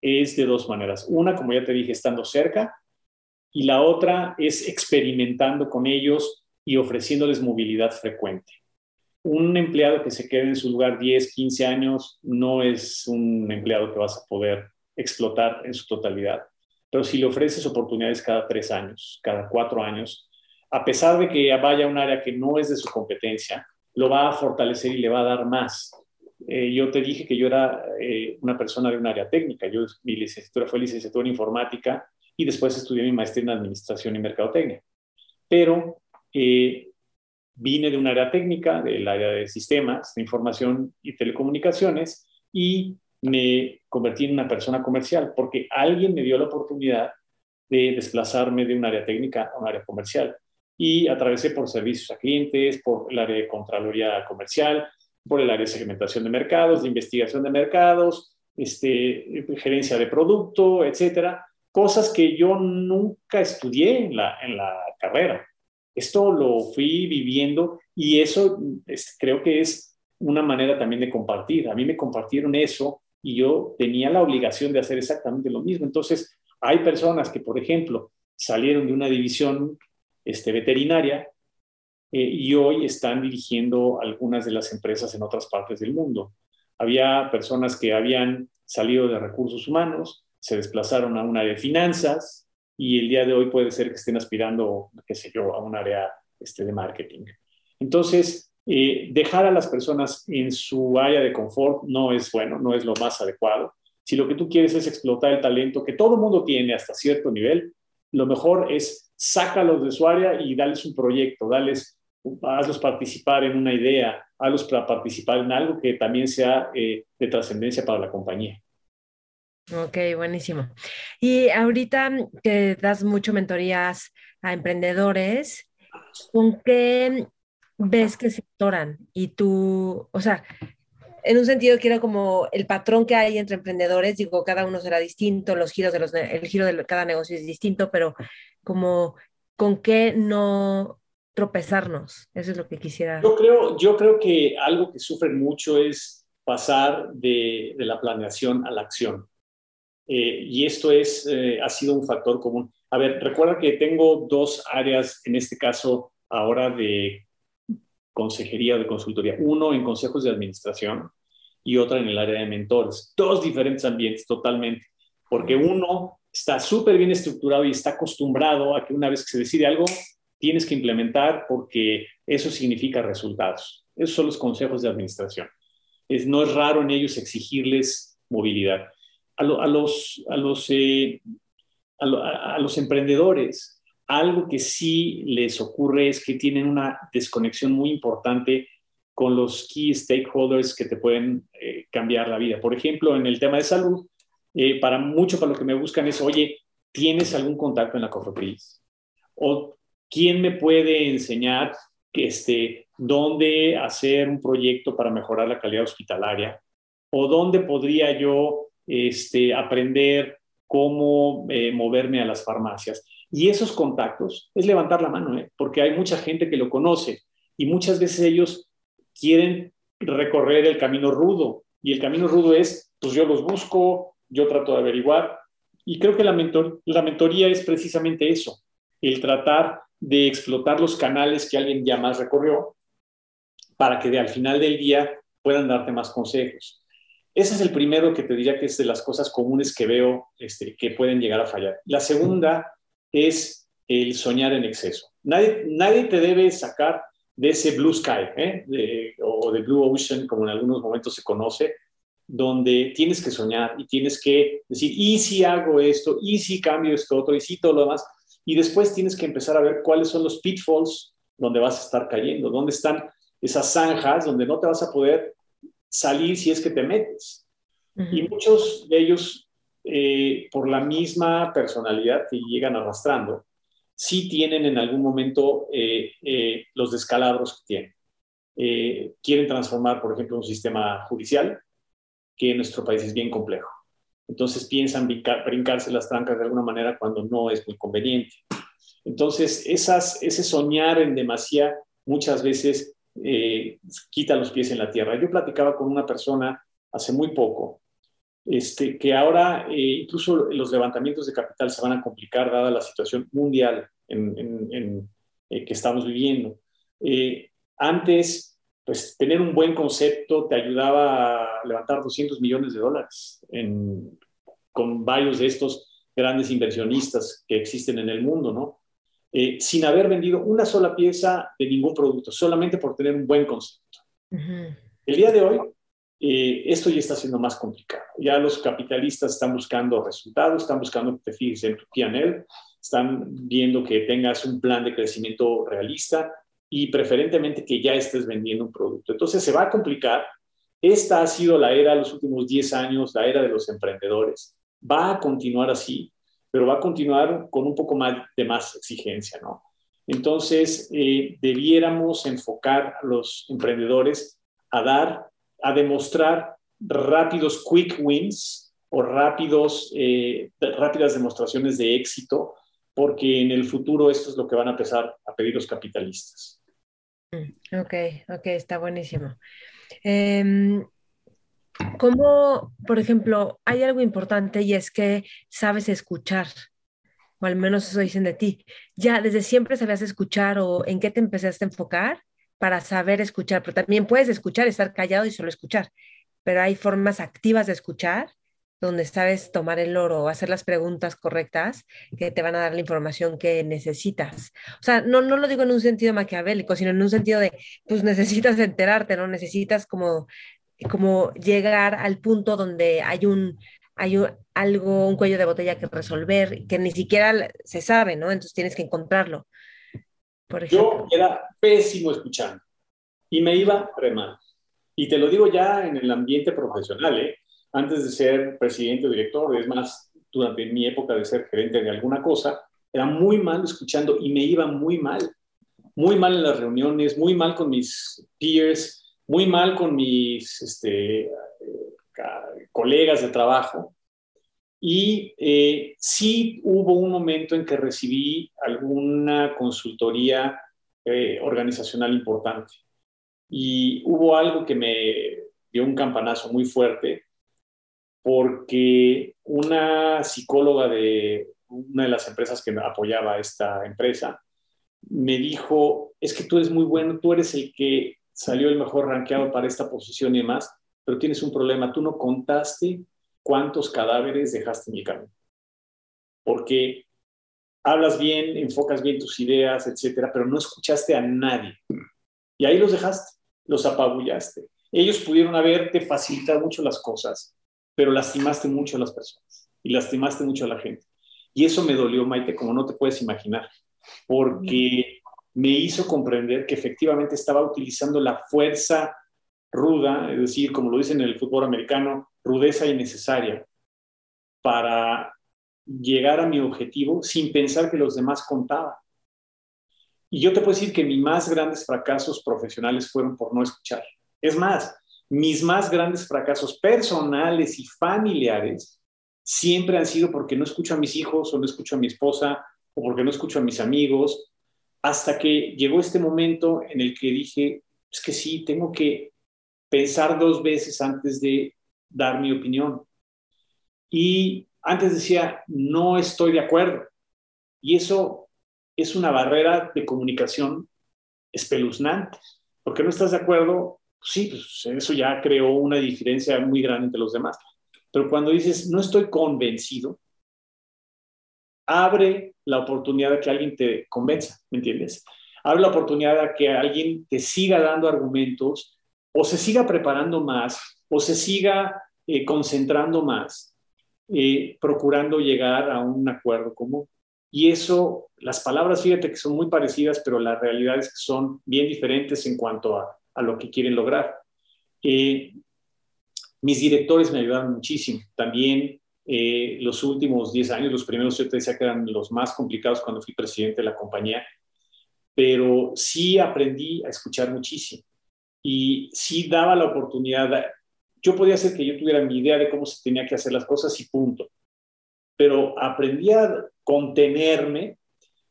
es de dos maneras. Una, como ya te dije, estando cerca, y la otra es experimentando con ellos y ofreciéndoles movilidad frecuente. Un empleado que se quede en su lugar 10, 15 años no es un empleado que vas a poder explotar en su totalidad. Pero si le ofreces oportunidades cada tres años, cada cuatro años, a pesar de que vaya a un área que no es de su competencia, lo va a fortalecer y le va a dar más. Eh, yo te dije que yo era eh, una persona de un área técnica. Yo, mi licenciatura fue licenciatura en informática y después estudié mi maestría en administración y mercadotecnia. Pero eh, vine de un área técnica, del área de sistemas, de información y telecomunicaciones, y me convertí en una persona comercial porque alguien me dio la oportunidad de desplazarme de un área técnica a un área comercial y atravesé por servicios a clientes, por el área de Contraloría Comercial, por el área de segmentación de mercados, de investigación de mercados, este, gerencia de producto, etcétera, cosas que yo nunca estudié en la, en la carrera. Esto lo fui viviendo y eso este, creo que es una manera también de compartir. A mí me compartieron eso y yo tenía la obligación de hacer exactamente lo mismo. Entonces, hay personas que, por ejemplo, salieron de una división este, veterinaria eh, y hoy están dirigiendo algunas de las empresas en otras partes del mundo. Había personas que habían salido de recursos humanos, se desplazaron a un área de finanzas y el día de hoy puede ser que estén aspirando, qué sé yo, a un área este, de marketing. Entonces, eh, dejar a las personas en su área de confort no es bueno, no es lo más adecuado. Si lo que tú quieres es explotar el talento que todo mundo tiene hasta cierto nivel, lo mejor es sácalos de su área y dales un proyecto, dales, hazlos participar en una idea, hazlos para participar en algo que también sea eh, de trascendencia para la compañía. Ok, buenísimo. Y ahorita que das mucho mentorías a emprendedores, ¿con qué ves que se atoran? Y tú, o sea, en un sentido quiero como el patrón que hay entre emprendedores, digo, cada uno será distinto, los giros de los, el giro de cada negocio es distinto, pero como con qué no tropezarnos, eso es lo que quisiera. Yo creo, yo creo que algo que sufren mucho es pasar de, de la planeación a la acción. Eh, y esto es, eh, ha sido un factor común. A ver, recuerda que tengo dos áreas, en este caso ahora de consejería de consultoría. Uno en consejos de administración y otra en el área de mentores. Dos diferentes ambientes totalmente, porque uno está súper bien estructurado y está acostumbrado a que una vez que se decide algo, tienes que implementar porque eso significa resultados. Esos son los consejos de administración. Es, no es raro en ellos exigirles movilidad. A, los, a, los, eh, a los emprendedores, algo que sí les ocurre es que tienen una desconexión muy importante con los key stakeholders que te pueden eh, cambiar la vida. Por ejemplo, en el tema de salud, eh, para mucho para lo que me buscan es, oye, ¿tienes algún contacto en la COFEPRIS? ¿O quién me puede enseñar este, dónde hacer un proyecto para mejorar la calidad hospitalaria? ¿O dónde podría yo este, aprender cómo eh, moverme a las farmacias? Y esos contactos es levantar la mano, porque hay mucha gente que lo conoce y muchas veces ellos quieren recorrer el camino rudo. Y el camino rudo es, pues yo los busco, yo trato de averiguar y creo que la, mentor, la mentoría es precisamente eso, el tratar de explotar los canales que alguien ya más recorrió para que de, al final del día puedan darte más consejos. Ese es el primero que te diría que es de las cosas comunes que veo este, que pueden llegar a fallar. La segunda es el soñar en exceso. Nadie, nadie te debe sacar de ese blue sky ¿eh? o de blue ocean, como en algunos momentos se conoce, donde tienes que soñar y tienes que decir, ¿y si hago esto? ¿Y si cambio esto otro? ¿Y si todo lo demás? Y después tienes que empezar a ver cuáles son los pitfalls donde vas a estar cayendo, dónde están esas zanjas donde no te vas a poder salir si es que te metes. Y muchos de ellos, eh, por la misma personalidad que llegan arrastrando, sí tienen en algún momento eh, eh, los descalabros que tienen. quieren transformar, por ejemplo, un sistema judicial que en nuestro país es bien complejo. Entonces piensan brincarse las trancas de alguna manera cuando no es muy conveniente. Entonces, esas, ese soñar en demasía muchas veces quita los pies en la tierra. Yo platicaba con una persona hace muy poco, este, que ahora eh, incluso los levantamientos de capital se van a complicar dada la situación mundial en, eh, que estamos viviendo. antes, pues tener un buen concepto te ayudaba a levantar 200 millones de dólares con varios de estos grandes inversionistas que existen en el mundo, ¿no? Eh, sin haber vendido una sola pieza de ningún producto, solamente por tener un buen concepto. El día de hoy, eh, esto ya está siendo más complicado. Ya los capitalistas están buscando resultados, están buscando que te fijes en tu PNL, están viendo que tengas un plan de crecimiento realista y preferentemente que ya estés vendiendo un producto. Entonces se va a complicar. Esta ha sido la era de los últimos 10 años, la era de los emprendedores. Va a continuar así pero va a continuar con un poco más de más exigencia, ¿no? Entonces, eh, debiéramos enfocar a los emprendedores a dar, a demostrar rápidos quick wins o rápidos, eh, rápidas demostraciones de éxito, porque en el futuro esto es lo que van a empezar a pedir los capitalistas. Mm, ok, ok, está buenísimo. Em, como, por ejemplo, hay algo importante y es que sabes escuchar, o al menos eso dicen de ti. Ya desde siempre sabías escuchar o en qué te empezaste a enfocar para saber escuchar, pero también puedes escuchar, estar callado y solo escuchar, pero hay formas activas de escuchar donde sabes tomar el oro o hacer las preguntas correctas que te van a dar la información que necesitas. O sea, no, no lo digo en un sentido maquiavélico, sino en un sentido de, pues necesitas enterarte, ¿no? Necesitas como como llegar al punto donde hay un, hay algo, un cuello de botella que resolver, que ni siquiera se sabe, ¿no? Entonces tienes que encontrarlo. Por Yo era pésimo escuchando y me iba re mal. Y te lo digo ya en el ambiente profesional, ¿eh? Antes de ser presidente o director, es más, durante mi época de ser gerente de alguna cosa, era muy mal escuchando y me iba muy mal. Muy mal en las reuniones, muy mal con mis peers, muy mal con mis este, colegas de trabajo. Y eh, sí hubo un momento en que recibí alguna consultoría eh, organizacional importante. Y hubo algo que me dio un campanazo muy fuerte, porque una psicóloga de una de las empresas que me apoyaba esta empresa me dijo, es que tú eres muy bueno, tú eres el que salió el mejor rankeado para esta posición y demás, pero tienes un problema, tú no contaste cuántos cadáveres dejaste en el camino. Porque hablas bien, enfocas bien tus ideas, etcétera, pero no escuchaste a nadie. Y ahí los dejaste, los apabullaste. Ellos pudieron haberte facilitado mucho las cosas, pero lastimaste mucho a las personas y lastimaste mucho a la gente. Y eso me dolió, Maite, como no te puedes imaginar, porque me hizo comprender que efectivamente estaba utilizando la fuerza ruda, es decir, como lo dicen en el fútbol americano, rudeza innecesaria, para llegar a mi objetivo sin pensar que los demás contaban. Y yo te puedo decir que mis más grandes fracasos profesionales fueron por no escuchar. Es más, mis más grandes fracasos personales y familiares siempre han sido porque no escucho a mis hijos o no escucho a mi esposa o porque no escucho a mis amigos hasta que llegó este momento en el que dije, es que sí, tengo que pensar dos veces antes de dar mi opinión. y antes decía, no estoy de acuerdo. Y eso es una barrera de comunicación espeluznante, porque no estás de acuerdo, sí, pues eso ya creó una diferencia muy grande entre los demás. Pero cuando dices, no estoy convencido, abre la oportunidad de que alguien te convenza, ¿me entiendes? Abre la oportunidad de que alguien te siga dando argumentos o se siga preparando más o se siga eh, concentrando más, eh, procurando llegar a un acuerdo común. Y eso, las palabras, fíjate que son muy parecidas, pero la realidad es que son bien diferentes en cuanto a, a lo que quieren lograr. Eh, mis directores me ayudaron muchísimo. También eh, los últimos 10 años, los primeros yo te decía que eran los más complicados cuando fui presidente de la compañía, pero sí aprendí a escuchar muchísimo y sí daba la oportunidad. Yo podía hacer que yo tuviera mi idea de cómo se tenía que hacer las cosas y punto, pero aprendí a contenerme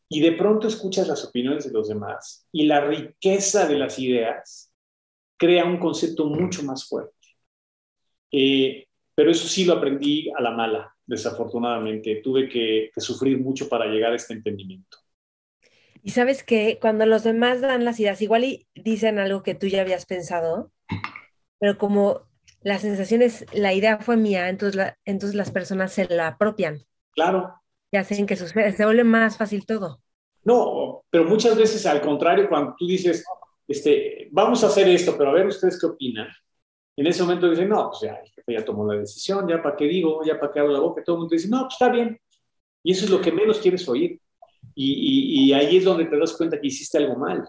y de pronto escuchas las opiniones de los demás y la riqueza de las ideas crea un concepto mucho más fuerte. Eh, pero eso sí lo aprendí a la mala, desafortunadamente. Tuve que, sufrir mucho para llegar a este entendimiento. Y sabes que cuando los demás dan las ideas, igual y dicen algo que tú ya habías pensado, pero como la sensación es, la idea fue mía, entonces, entonces las personas se la apropian. Claro. Y hacen que se vuelve más fácil todo. No, pero muchas veces al contrario, cuando tú dices, este, vamos a hacer esto, pero a ver ustedes qué opinan, en ese momento dicen, no, pues ya el jefe ya tomó la decisión, ya para qué digo, ya para qué abro la boca, todo el mundo dice, no, pues está bien. Y eso es lo que menos quieres oír. Y, ahí es donde te das cuenta que hiciste algo mal,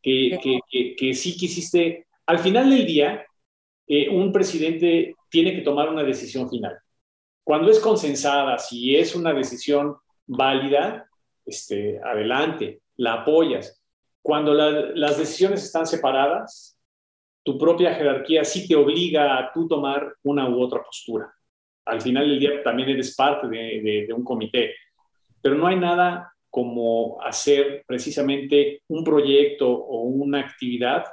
que, que, que, sí quisiste, al final del día, eh, un presidente tiene que tomar una decisión final. Cuando es consensada, si es una decisión válida, este, adelante, la apoyas. Cuando las decisiones están separadas, tu propia jerarquía sí te obliga a tú tomar una u otra postura. Al final del día también eres parte de, un comité, pero no hay nada como hacer precisamente un proyecto o una actividad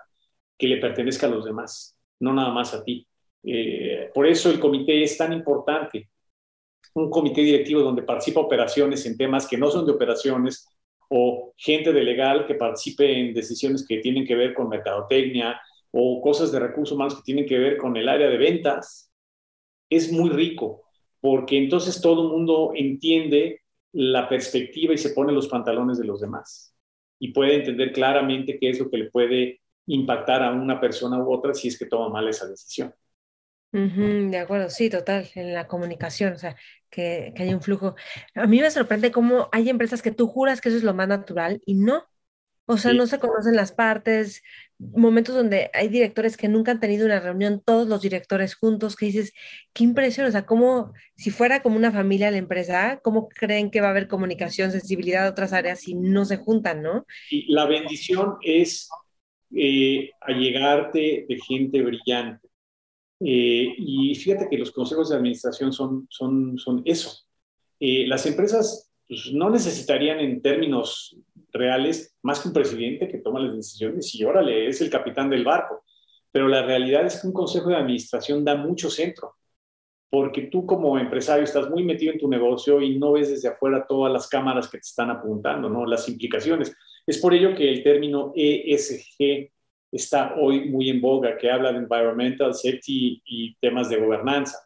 que le pertenezca a los demás, no nada más a ti. Eh, por eso el comité es tan importante. Un comité directivo donde participa operaciones en temas que no son de operaciones o gente de legal que participe en decisiones que tienen que ver con mercadotecnia, o cosas de recursos humanos que tienen que ver con el área de ventas, es muy rico, porque entonces todo el mundo entiende la perspectiva y se pone los pantalones de los demás y puede entender claramente qué es lo que le puede impactar a una persona u otra si es que toma mal esa decisión. de acuerdo, sí, total, en la comunicación, o sea, que, que hay un flujo. A mí me sorprende cómo hay empresas que tú juras que eso es lo más natural y no. O sea, no se conocen las partes, momentos donde hay directores que nunca han tenido una reunión, todos los directores juntos, que dices, qué impresión, o sea, como si fuera como una familia la empresa, ¿cómo creen que va a haber comunicación, sensibilidad de otras áreas si no se juntan, no? La bendición es eh, allegarte de gente brillante. Eh, y fíjate que los consejos de administración son, son, son eso. Eh, las empresas pues, no necesitarían en términos reales más que un presidente que toma las decisiones y órale, es el capitán del barco. Pero la realidad es que un consejo de administración da mucho centro, porque tú como empresario estás muy metido en tu negocio y no ves desde afuera todas las cámaras que te están apuntando, ¿no? Las implicaciones. Es por ello que el término ESG está hoy muy en boga, que habla de environmental safety y temas de gobernanza.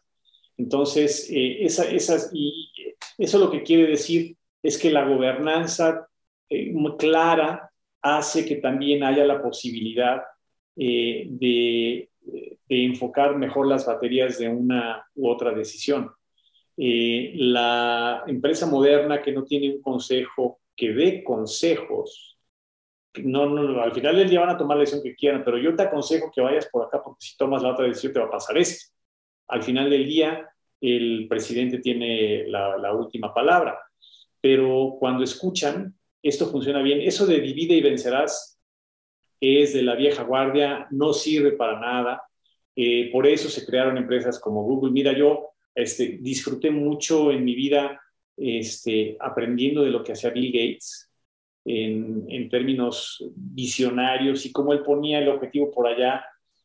Entonces, eh, esa, esas, y eso lo que quiere decir es que la gobernanza eh, clara hace que también haya la posibilidad eh, de, enfocar mejor las baterías de una u otra decisión. Eh, la empresa moderna que no tiene un consejo, que dé consejos, no, no, al final del día van a tomar la decisión que quieran, pero yo te aconsejo que vayas por acá porque si tomas la otra decisión te va a pasar esto. Al final del día, el presidente tiene la última palabra, pero cuando escuchan, esto funciona bien. Eso de divide y vencerás es de la vieja guardia, no sirve para nada. Eh, por eso se crearon empresas como Google. Mira, yo este, disfruté mucho en mi vida este, aprendiendo de lo que hacía Bill Gates en, en términos visionarios y cómo él ponía el objetivo por allá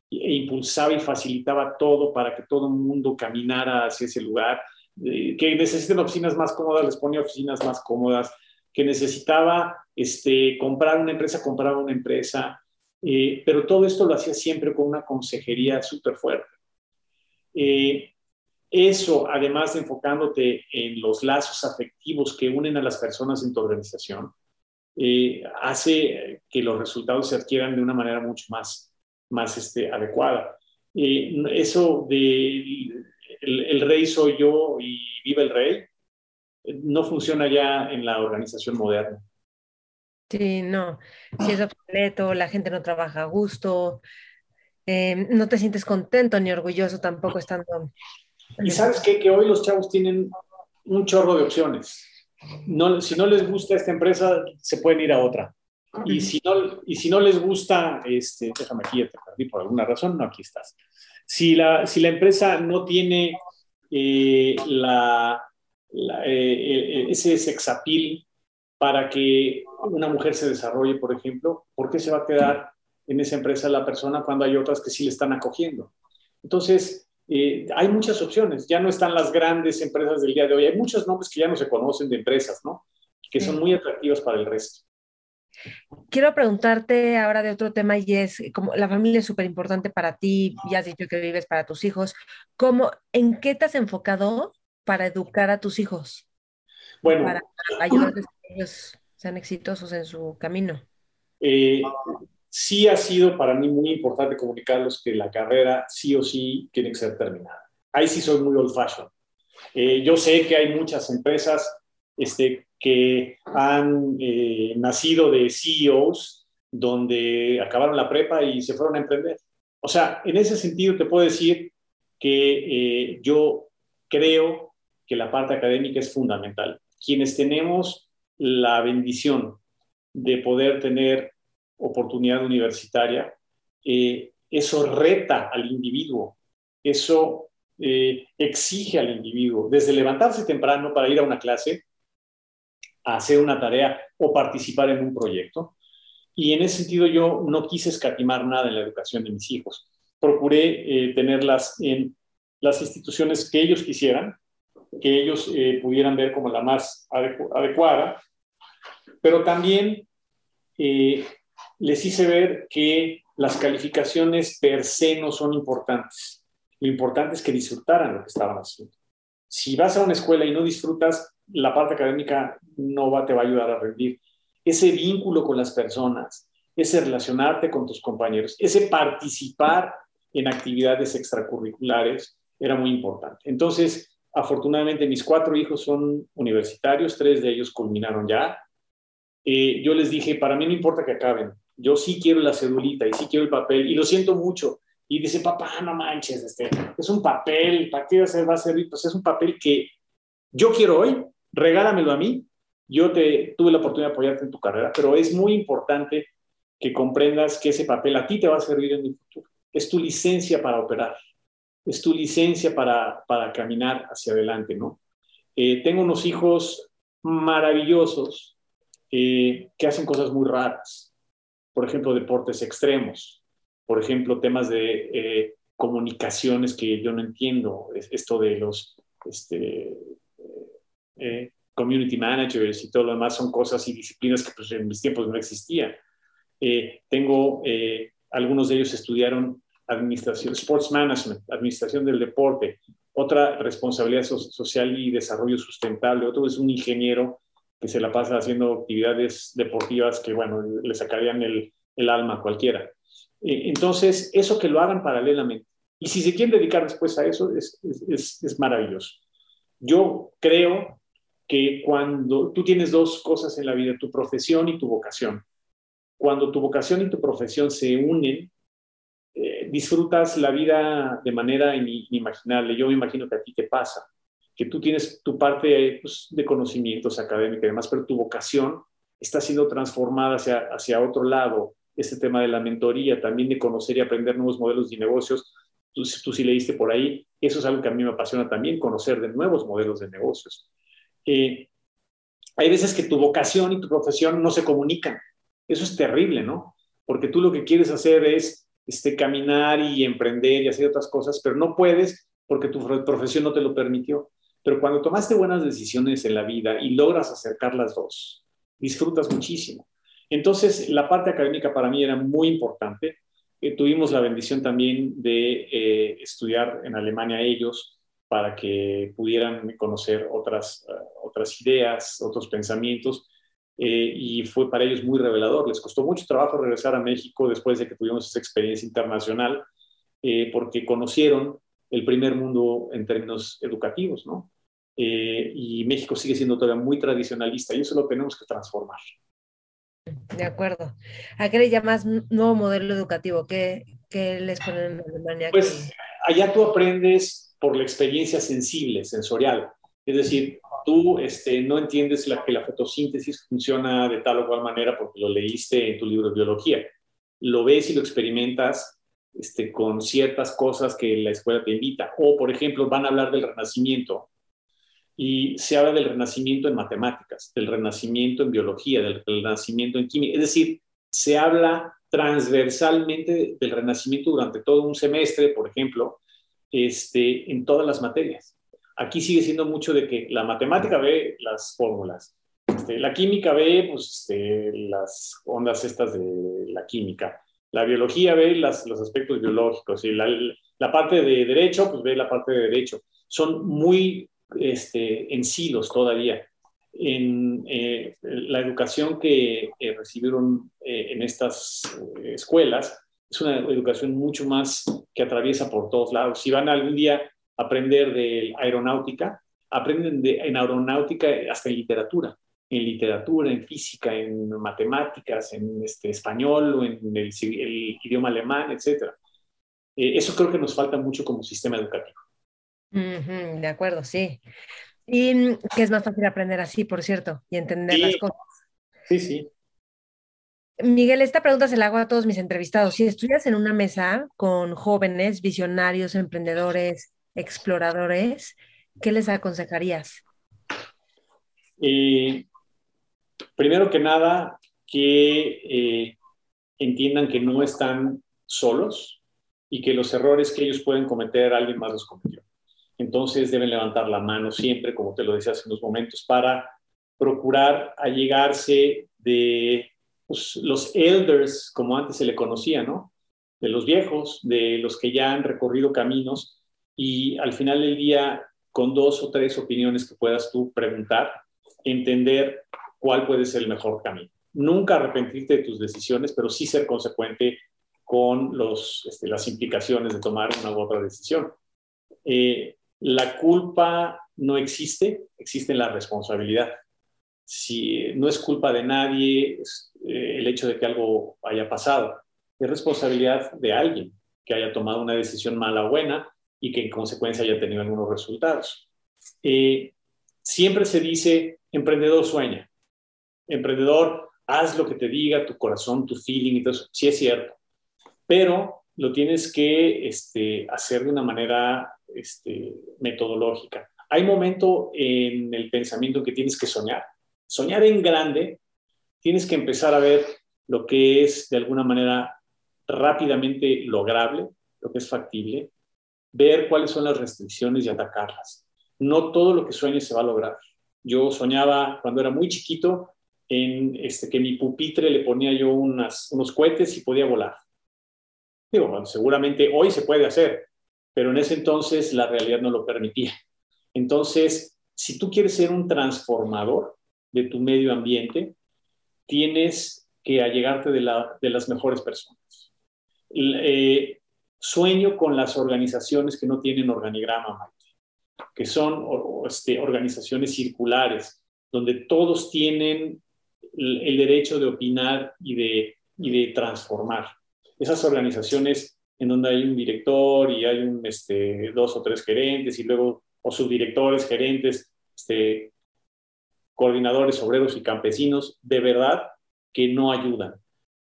e impulsaba y facilitaba todo para que todo el mundo caminara hacia ese lugar que necesiten oficinas más cómodas, les ponía oficinas más cómodas, que necesitaba este, comprar una empresa, compraba una empresa, eh, pero todo esto lo hacía siempre con una consejería súper fuerte. Eh, eso, además de enfocándote en los lazos afectivos que unen a las personas en tu organización, eh, hace que los resultados se adquieran de una manera mucho más, más este, adecuada. eso de el, rey soy yo y viva el rey, no funciona ya en la organización moderna. Sí, no, si es obsoleto, la gente no trabaja a gusto, eh, no te sientes contento ni orgulloso tampoco estando... Y sabes qué? que hoy los chavos tienen un chorro de opciones. No, si no les gusta esta empresa, se pueden ir a otra. Y si no, y si no les gusta, este, déjame aquí, te perdí por alguna razón, no, aquí estás. Si la, si la empresa no tiene eh, la, eh, ese sexapil para que una mujer se desarrolle, por ejemplo, ¿por qué se va a quedar en esa empresa la persona cuando hay otras que sí le están acogiendo? Entonces, eh, hay muchas opciones, ya no están las grandes empresas del día de hoy, hay muchos nombres que ya no se conocen de empresas, ¿no? Que son muy atractivas para el resto. Quiero preguntarte ahora de otro tema y es, como la familia es súper importante para ti, ya has dicho que vives para tus hijos, ¿cómo, ¿en qué te has enfocado para educar a tus hijos? Bueno, para ayudarles a que ellos sean exitosos en su camino. Eh, sí ha sido para mí muy importante comunicarles que la carrera sí o sí tiene que ser terminada. Ahí sí soy muy old fashion. Eh, yo sé que hay muchas empresas este, que han eh, nacido de CEOs donde acabaron la prepa y se fueron a emprender. O sea, en ese sentido te puedo decir que yo creo que la parte académica es fundamental. Quienes tenemos la bendición de poder tener oportunidad universitaria, eh, eso reta al individuo, eso eh, exige al individuo, desde levantarse temprano para ir a una clase, a hacer una tarea o participar en un proyecto. Y en ese sentido yo no quise escatimar nada en la educación de mis hijos. Procuré eh, tenerlas en las instituciones que ellos quisieran, que ellos eh, pudieran ver como la más adecuada, pero también eh, les hice ver que las calificaciones per se no son importantes. Lo importante es que disfrutaran lo que estaban haciendo. Si vas a una escuela y no disfrutas, la parte académica no te va a ayudar a rendir. Ese vínculo con las personas, ese relacionarte con tus compañeros, ese participar en actividades extracurriculares era muy importante. Entonces, Afortunadamente mis cuatro hijos son universitarios, tres de ellos culminaron ya. Eh, yo les dije, para mí no importa que acaben, yo sí quiero la cedulita y sí quiero el papel y lo siento mucho. Y dice, papá, no manches, este, es un papel, ¿para qué va a servir? Pues es un papel que yo quiero hoy, regálamelo a mí. Yo te tuve la oportunidad de apoyarte en tu carrera, pero es muy importante que comprendas que ese papel a ti te va a servir en el futuro. Es tu licencia para operar es tu licencia para, para caminar hacia adelante, ¿no? Eh, tengo unos hijos maravillosos eh, que hacen cosas muy raras. Por ejemplo, deportes extremos. Por ejemplo, temas de eh, comunicaciones que yo no entiendo. esto de los este, community managers y todo lo demás son cosas y disciplinas que pues, en mis tiempos no existían. tengo, algunos de ellos estudiaron administración, sports management, administración del deporte, otra responsabilidad social y desarrollo sustentable, otro es un ingeniero que se la pasa haciendo actividades deportivas que, bueno, le sacarían el, el alma a cualquiera. Eh, entonces, eso que lo hagan paralelamente. Y si se quieren dedicar después a eso, es, es, es maravilloso. Yo creo que cuando tú tienes dos cosas en la vida, tu profesión y tu vocación, cuando tu vocación y tu profesión se unen, disfrutas la vida de manera inimaginable. Yo me imagino que a ti te pasa, que tú tienes tu parte pues, de conocimientos académicos y demás, pero tu vocación está siendo transformada hacia, hacia otro lado. Este tema de la mentoría, también de conocer y aprender nuevos modelos de negocios. Tú, tú sí leíste por ahí, eso es algo que a mí me apasiona también, conocer de nuevos modelos de negocios. Eh, hay veces que tu vocación y tu profesión no se comunican. Eso es terrible, ¿no? Porque tú lo que quieres hacer es este, caminar y emprender y hacer otras cosas, pero no puedes porque tu profesión no te lo permitió. Pero cuando tomaste buenas decisiones en la vida y logras acercar las dos, disfrutas muchísimo. Entonces, la parte académica para mí era muy importante. Eh, tuvimos la bendición también de eh, estudiar en Alemania ellos para que pudieran conocer otras, eh, otras ideas, otros pensamientos. Y fue para ellos muy revelador. Les costó mucho trabajo regresar a México después de que tuvimos esa experiencia internacional, porque conocieron el primer mundo en términos educativos, ¿no? y México sigue siendo todavía muy tradicionalista y eso lo tenemos que transformar. De acuerdo. ¿A qué le llamas nuevo modelo educativo? ¿Qué, qué les ponen en Alemania? Pues allá tú aprendes por la experiencia sensible, sensorial. Es decir, tú este, no entiendes la, que la fotosíntesis funciona de tal o cual manera porque lo leíste en tu libro de biología. Lo ves y lo experimentas este, con ciertas cosas que la escuela te invita. O, por ejemplo, van a hablar del renacimiento y se habla del renacimiento en matemáticas, del renacimiento en biología, del renacimiento en química. Es decir, se habla transversalmente del renacimiento durante todo un semestre, por ejemplo, este, en todas las materias. Aquí sigue siendo mucho de que la matemática ve las fórmulas, este, la química ve pues, este, las ondas estas de la química, la biología ve las, los aspectos biológicos y la, la parte de derecho pues ve la parte de derecho. Son muy este, en silos todavía. En eh, la educación que eh, recibieron eh, en estas escuelas es una educación mucho más que atraviesa por todos lados. Si van algún día aprender de aeronáutica, aprenden de, en aeronáutica hasta en literatura, en literatura, en física, en matemáticas, en este, español o en el, idioma alemán, etc. eso creo que nos falta mucho como sistema educativo de acuerdo, sí. Y mm, que es más fácil aprender así, por cierto, y entender las cosas. Sí, sí. Miguel, esta pregunta se la hago a todos mis entrevistados. Si estuvieras en una mesa con jóvenes, visionarios, emprendedores, exploradores, ¿qué les aconsejarías? primero que nada, que eh, entiendan que no están solos y que los errores que ellos pueden cometer, alguien más los cometió entonces deben levantar la mano siempre, como te lo decía hace unos momentos, para procurar allegarse de pues, los elders, como antes se le conocía, ¿no? De los viejos, de los que ya han recorrido caminos y al final del día, con dos o tres opiniones que puedas tú preguntar, entender cuál puede ser el mejor camino. Nunca arrepentirte de tus decisiones, pero sí ser consecuente con los, este, las implicaciones de tomar una u otra decisión. Eh, la culpa no existe, existe la responsabilidad. Si no es culpa de nadie eh, el hecho de que algo haya pasado, es responsabilidad de alguien que haya tomado una decisión mala o buena y que en consecuencia haya tenido algunos resultados. Eh, siempre se dice, emprendedor sueña, emprendedor, haz lo que te diga tu corazón, tu feeling y todo eso. Sí es cierto, pero lo tienes que este, hacer de una manera este, metodológica. Hay momento en el pensamiento que tienes que soñar. Soñar en grande, tienes que empezar a ver lo que es de alguna manera rápidamente lograble, lo que es factible, ver cuáles son las restricciones y atacarlas. No todo lo que sueñes se va a lograr. Yo soñaba cuando era muy chiquito en este, que mi pupitre le ponía yo unos cohetes y podía volar. Digo, seguramente hoy se puede hacer, pero en ese entonces la realidad no lo permitía. Entonces, si tú quieres ser un transformador de tu medio ambiente, tienes que allegarte de, las mejores personas. Eh, sueño con las organizaciones que no tienen organigrama, que son este, organizaciones circulares, donde todos tienen el, derecho de opinar y de, transformar. Esas organizaciones en donde hay un director y hay este, dos o tres gerentes y luego o subdirectores, gerentes, este, coordinadores, obreros y campesinos, de verdad que no ayudan.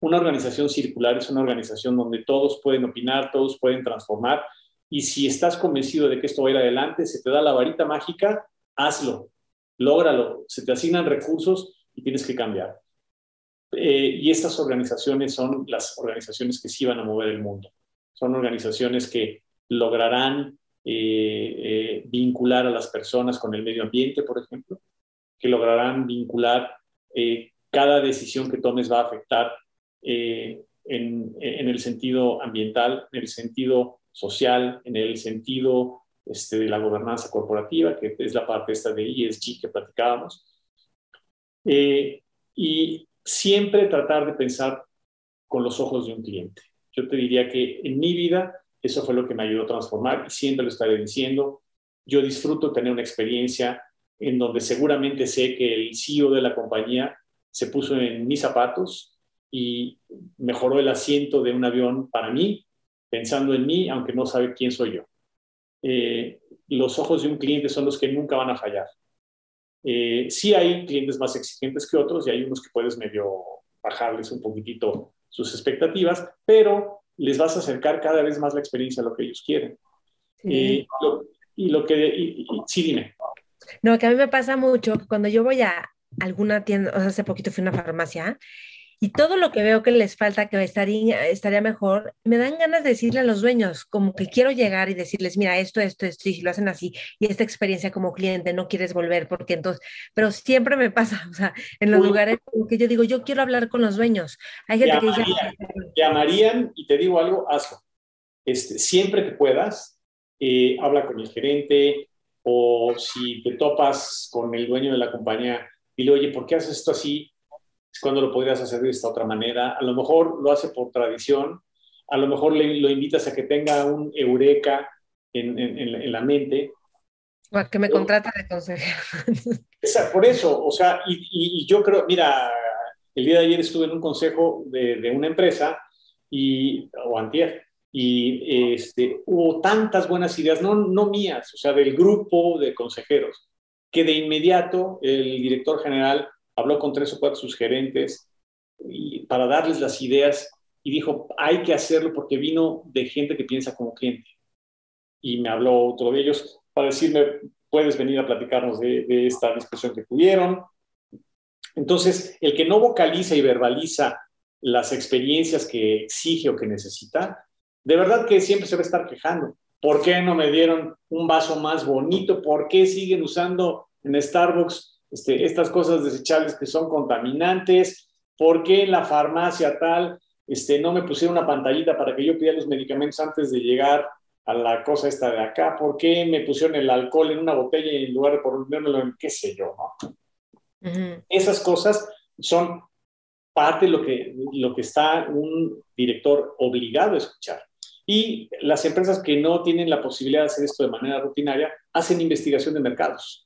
Una organización circular es una organización donde todos pueden opinar, todos pueden transformar y si estás convencido de que esto va a ir adelante, se te da la varita mágica, hazlo, lógralo, se te asignan recursos y tienes que cambiar. Eh, y estas organizaciones son las organizaciones que sí van a mover el mundo son organizaciones que lograrán vincular a las personas con el medio ambiente, por ejemplo, que lograrán vincular cada decisión que tomes va a afectar en, en, el sentido ambiental, en el sentido social, en el sentido este, de la gobernanza corporativa, que es la parte esta de ESG que platicábamos. Eh, y siempre tratar de pensar con los ojos de un cliente. Yo te diría que en mi vida eso fue lo que me ayudó a transformar y siempre lo estaré diciendo. Yo disfruto tener una experiencia en donde seguramente sé que el CEO de la compañía se puso en mis zapatos y mejoró el asiento de un avión para mí, pensando en mí, aunque no sabe quién soy yo. Eh, los ojos de un cliente son los que nunca van a fallar. Eh, sí hay clientes más exigentes que otros y hay unos que puedes medio bajarles un poquitito sus expectativas, pero les vas a acercar cada vez más la experiencia a lo que ellos quieren. Eh, y lo que, sí, dime. No, que a mí me pasa mucho cuando yo voy a alguna tienda, o sea, hace poquito fui a una farmacia y todo lo que veo que les falta, que estaría, estaría mejor, me dan ganas de decirle a los dueños, como que quiero llegar y decirles, mira, esto, esto, esto, y si lo hacen así, y esta experiencia como cliente, no quieres volver, porque entonces, pero siempre me pasa, o sea, en los lugares que yo digo, yo quiero hablar con los dueños. Hay gente que dice... Llamarían, y te digo algo, hazlo. Este, siempre que puedas, eh, habla con el gerente, o si te topas con el dueño de la compañía, dile, oye, ¿por qué haces esto así? Cuando lo podrías hacer de esta otra manera. A lo mejor lo hace por tradición, a lo mejor le, lo invitas a que tenga un eureka en, en, la mente. O a que me contrata de consejero. por eso, o sea, y, y, yo creo, mira, el día de ayer estuve en un consejo de, de una empresa y, o antier, y este, hubo tantas buenas ideas, no, no mías, o sea, del grupo de consejeros, que de inmediato el director general habló con tres o cuatro sus gerentes para darles las ideas y dijo, hay que hacerlo porque vino de gente que piensa como cliente. Y me habló otro de ellos para decirme, puedes venir a platicarnos de esta discusión que tuvieron. Entonces, el que no vocaliza y verbaliza las experiencias que exige o que necesita, de verdad que siempre se va a estar quejando. ¿Por qué no me dieron un vaso más bonito? ¿Por qué siguen usando en Starbucks este, estas cosas desechables que son contaminantes, por qué en la farmacia tal este, no me pusieron una pantallita para que yo pidiera los medicamentos antes de llegar a la cosa esta de acá, por qué me pusieron el alcohol en una botella en lugar de ponérmelo en qué sé yo, ¿no? Esas cosas son parte de lo que, lo que está un director obligado a escuchar. Y las empresas que no tienen la posibilidad de hacer esto de manera rutinaria hacen investigación de mercados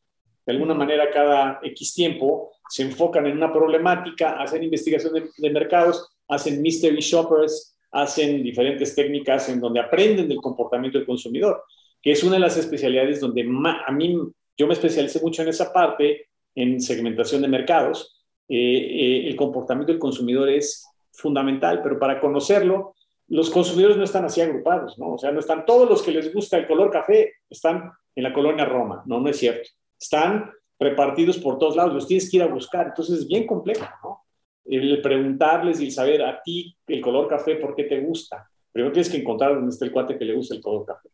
de alguna manera cada X tiempo se enfocan en una problemática, hacen investigación de, mercados, hacen mystery shoppers, hacen diferentes técnicas en donde aprenden del comportamiento del consumidor, que es una de las especialidades donde a mí yo me especialicé mucho en esa parte, en segmentación de mercados. Eh, eh, el comportamiento del consumidor es fundamental, pero para conocerlo, los consumidores no están así agrupados, ¿no? O sea, no están todos los que les gusta el color café, están en la colonia Roma, no, no es cierto están repartidos por todos lados, los tienes que ir a buscar, entonces es bien complejo, ¿no? El preguntarles y saber a ti el color café, ¿por qué te gusta? Primero tienes que encontrar dónde está el cuate que le gusta el color café.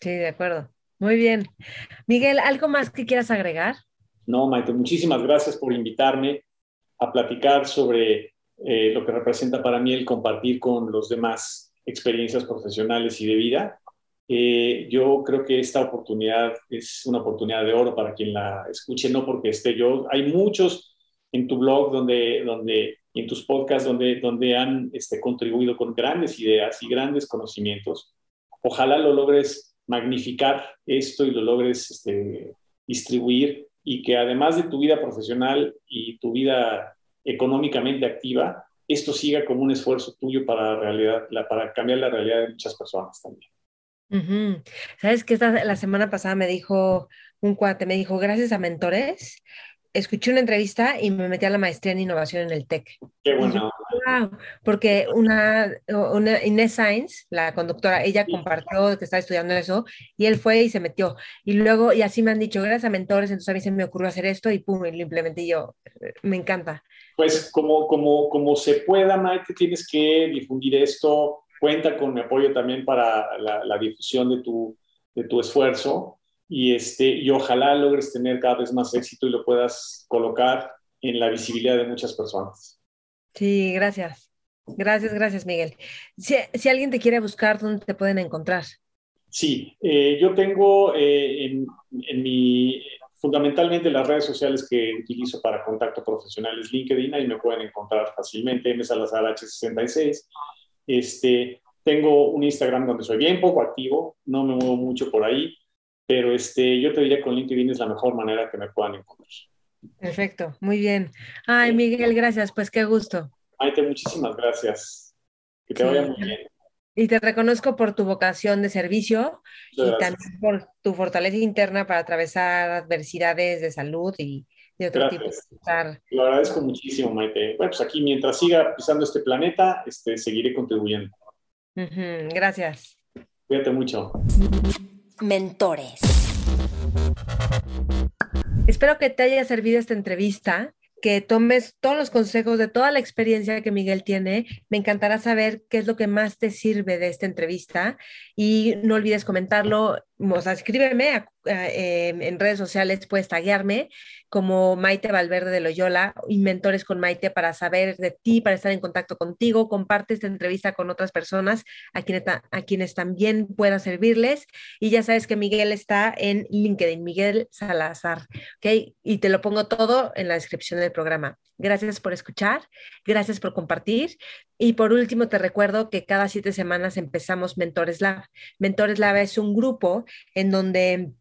Sí, de acuerdo. Muy bien. Miguel, ¿algo más que quieras agregar? No, Maite, muchísimas gracias por invitarme a platicar sobre eh, lo que representa para mí el compartir con los demás experiencias profesionales y de vida. Eh, yo creo que esta oportunidad es una oportunidad de oro para quien la escuche, no porque esté yo. Hay muchos en tu blog donde, donde, y en tus podcasts donde, donde han este, contribuido con grandes ideas y grandes conocimientos. Ojalá lo logres magnificar esto y lo logres este, distribuir y que además de tu vida profesional y tu vida económicamente activa, esto siga como un esfuerzo tuyo para, realidad, para cambiar la realidad de muchas personas también. ¿Sabes que la semana pasada me dijo un cuate, me dijo, gracias a mentores, escuché una entrevista y me metí a la maestría en innovación en el TEC. Qué bueno. porque una, una, Inés Sainz, la conductora, ella compartió que estaba estudiando eso y él fue y se metió. Y luego, y así me han dicho, gracias a mentores, entonces a mí se me ocurrió hacer esto y pum, y lo implementé yo. Me encanta. Pues como, como, como se pueda, Maite, tienes que difundir esto cuenta con mi apoyo también para la, difusión de tu, de tu esfuerzo y, este, y ojalá logres tener cada vez más éxito y lo puedas colocar en la visibilidad de muchas personas. Sí, gracias. Gracias, gracias, Miguel. Si, si alguien te quiere buscar, ¿dónde te pueden encontrar? Sí, eh, yo tengo eh, en, en, mi, fundamentalmente las redes sociales que utilizo para contacto profesional es LinkedIn, ahí me pueden encontrar fácilmente, M. Salazar H66. Este, tengo un Instagram donde soy bien poco activo, no me muevo mucho por ahí, pero este, yo te diría que con LinkedIn es la mejor manera que me puedan encontrar. Perfecto, muy bien. Ay, Miguel, gracias, pues qué gusto. Maite, muchísimas gracias. Que te vaya muy bien. Y te reconozco por tu vocación de servicio y también por tu fortaleza interna para atravesar adversidades de salud y de otro tipo. Lo agradezco muchísimo, Maite. Bueno, pues aquí mientras siga pisando este planeta, este, seguiré contribuyendo. Gracias. Cuídate mucho. Mentores. Espero que te haya servido esta entrevista que tomes todos los consejos de toda la experiencia que Miguel tiene. Me encantará saber qué es lo que más te sirve de esta entrevista y no olvides comentarlo o sea, escríbeme en redes sociales, puedes taguearme como Maite Valverde de Loyola y Mentores con Maite para saber de ti, para estar en contacto contigo. Comparte esta entrevista con otras personas a quienes, a quienes también pueda servirles. Y ya sabes que Miguel está en LinkedIn, Miguel Salazar, ¿ok? Y te lo pongo todo en la descripción del programa. Gracias por escuchar, gracias por compartir. Y por último, te recuerdo que cada siete semanas empezamos Mentores Lab. Mentores Lab es un grupo en donde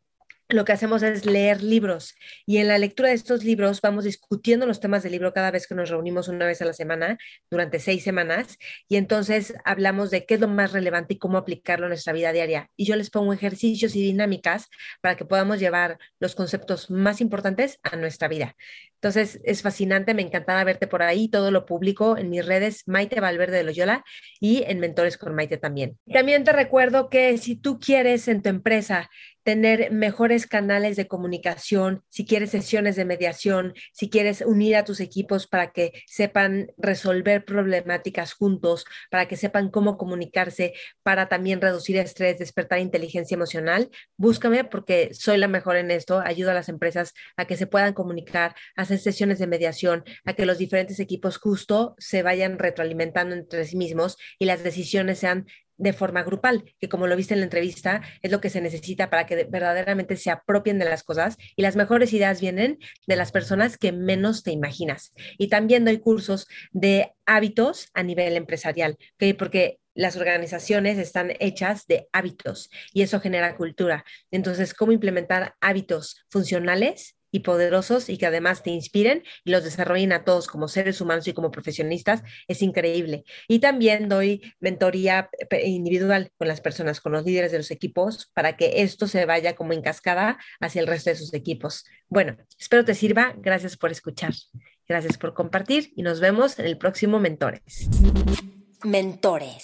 lo que hacemos es leer libros y en la lectura de estos libros vamos discutiendo los temas del libro cada vez que nos reunimos una vez a la semana durante seis semanas y entonces hablamos de qué es lo más relevante y cómo aplicarlo en nuestra vida diaria. Y yo les pongo ejercicios y dinámicas para que podamos llevar los conceptos más importantes a nuestra vida. Entonces es fascinante, me encantará verte por ahí, todo lo publico en mis redes Maite Valverde de Loyola y en Mentores con Maite también. También te recuerdo que si tú quieres en tu empresa tener mejores canales de comunicación, si quieres sesiones de mediación, si quieres unir a tus equipos para que sepan resolver problemáticas juntos, para que sepan cómo comunicarse, para también reducir estrés, despertar inteligencia emocional, búscame porque soy la mejor en esto, ayudo a las empresas a que se puedan comunicar, hacer sesiones de mediación, a que los diferentes equipos justo se vayan retroalimentando entre sí mismos y las decisiones sean de forma grupal, que como lo viste en la entrevista, es lo que se necesita para que verdaderamente se apropien de las cosas y las mejores ideas vienen de las personas que menos te imaginas. Y también doy cursos de hábitos a nivel empresarial, porque las organizaciones están hechas de hábitos y eso genera cultura. Entonces, ¿cómo implementar hábitos funcionales y poderosos y que además te inspiren y los desarrollen a todos como seres humanos y como profesionistas, es increíble. Y también doy mentoría individual con las personas, con los líderes de los equipos, para que esto se vaya como en cascada hacia el resto de sus equipos. Bueno, espero te sirva. Gracias por escuchar. Gracias por compartir y nos vemos en el próximo Mentores. Mentores.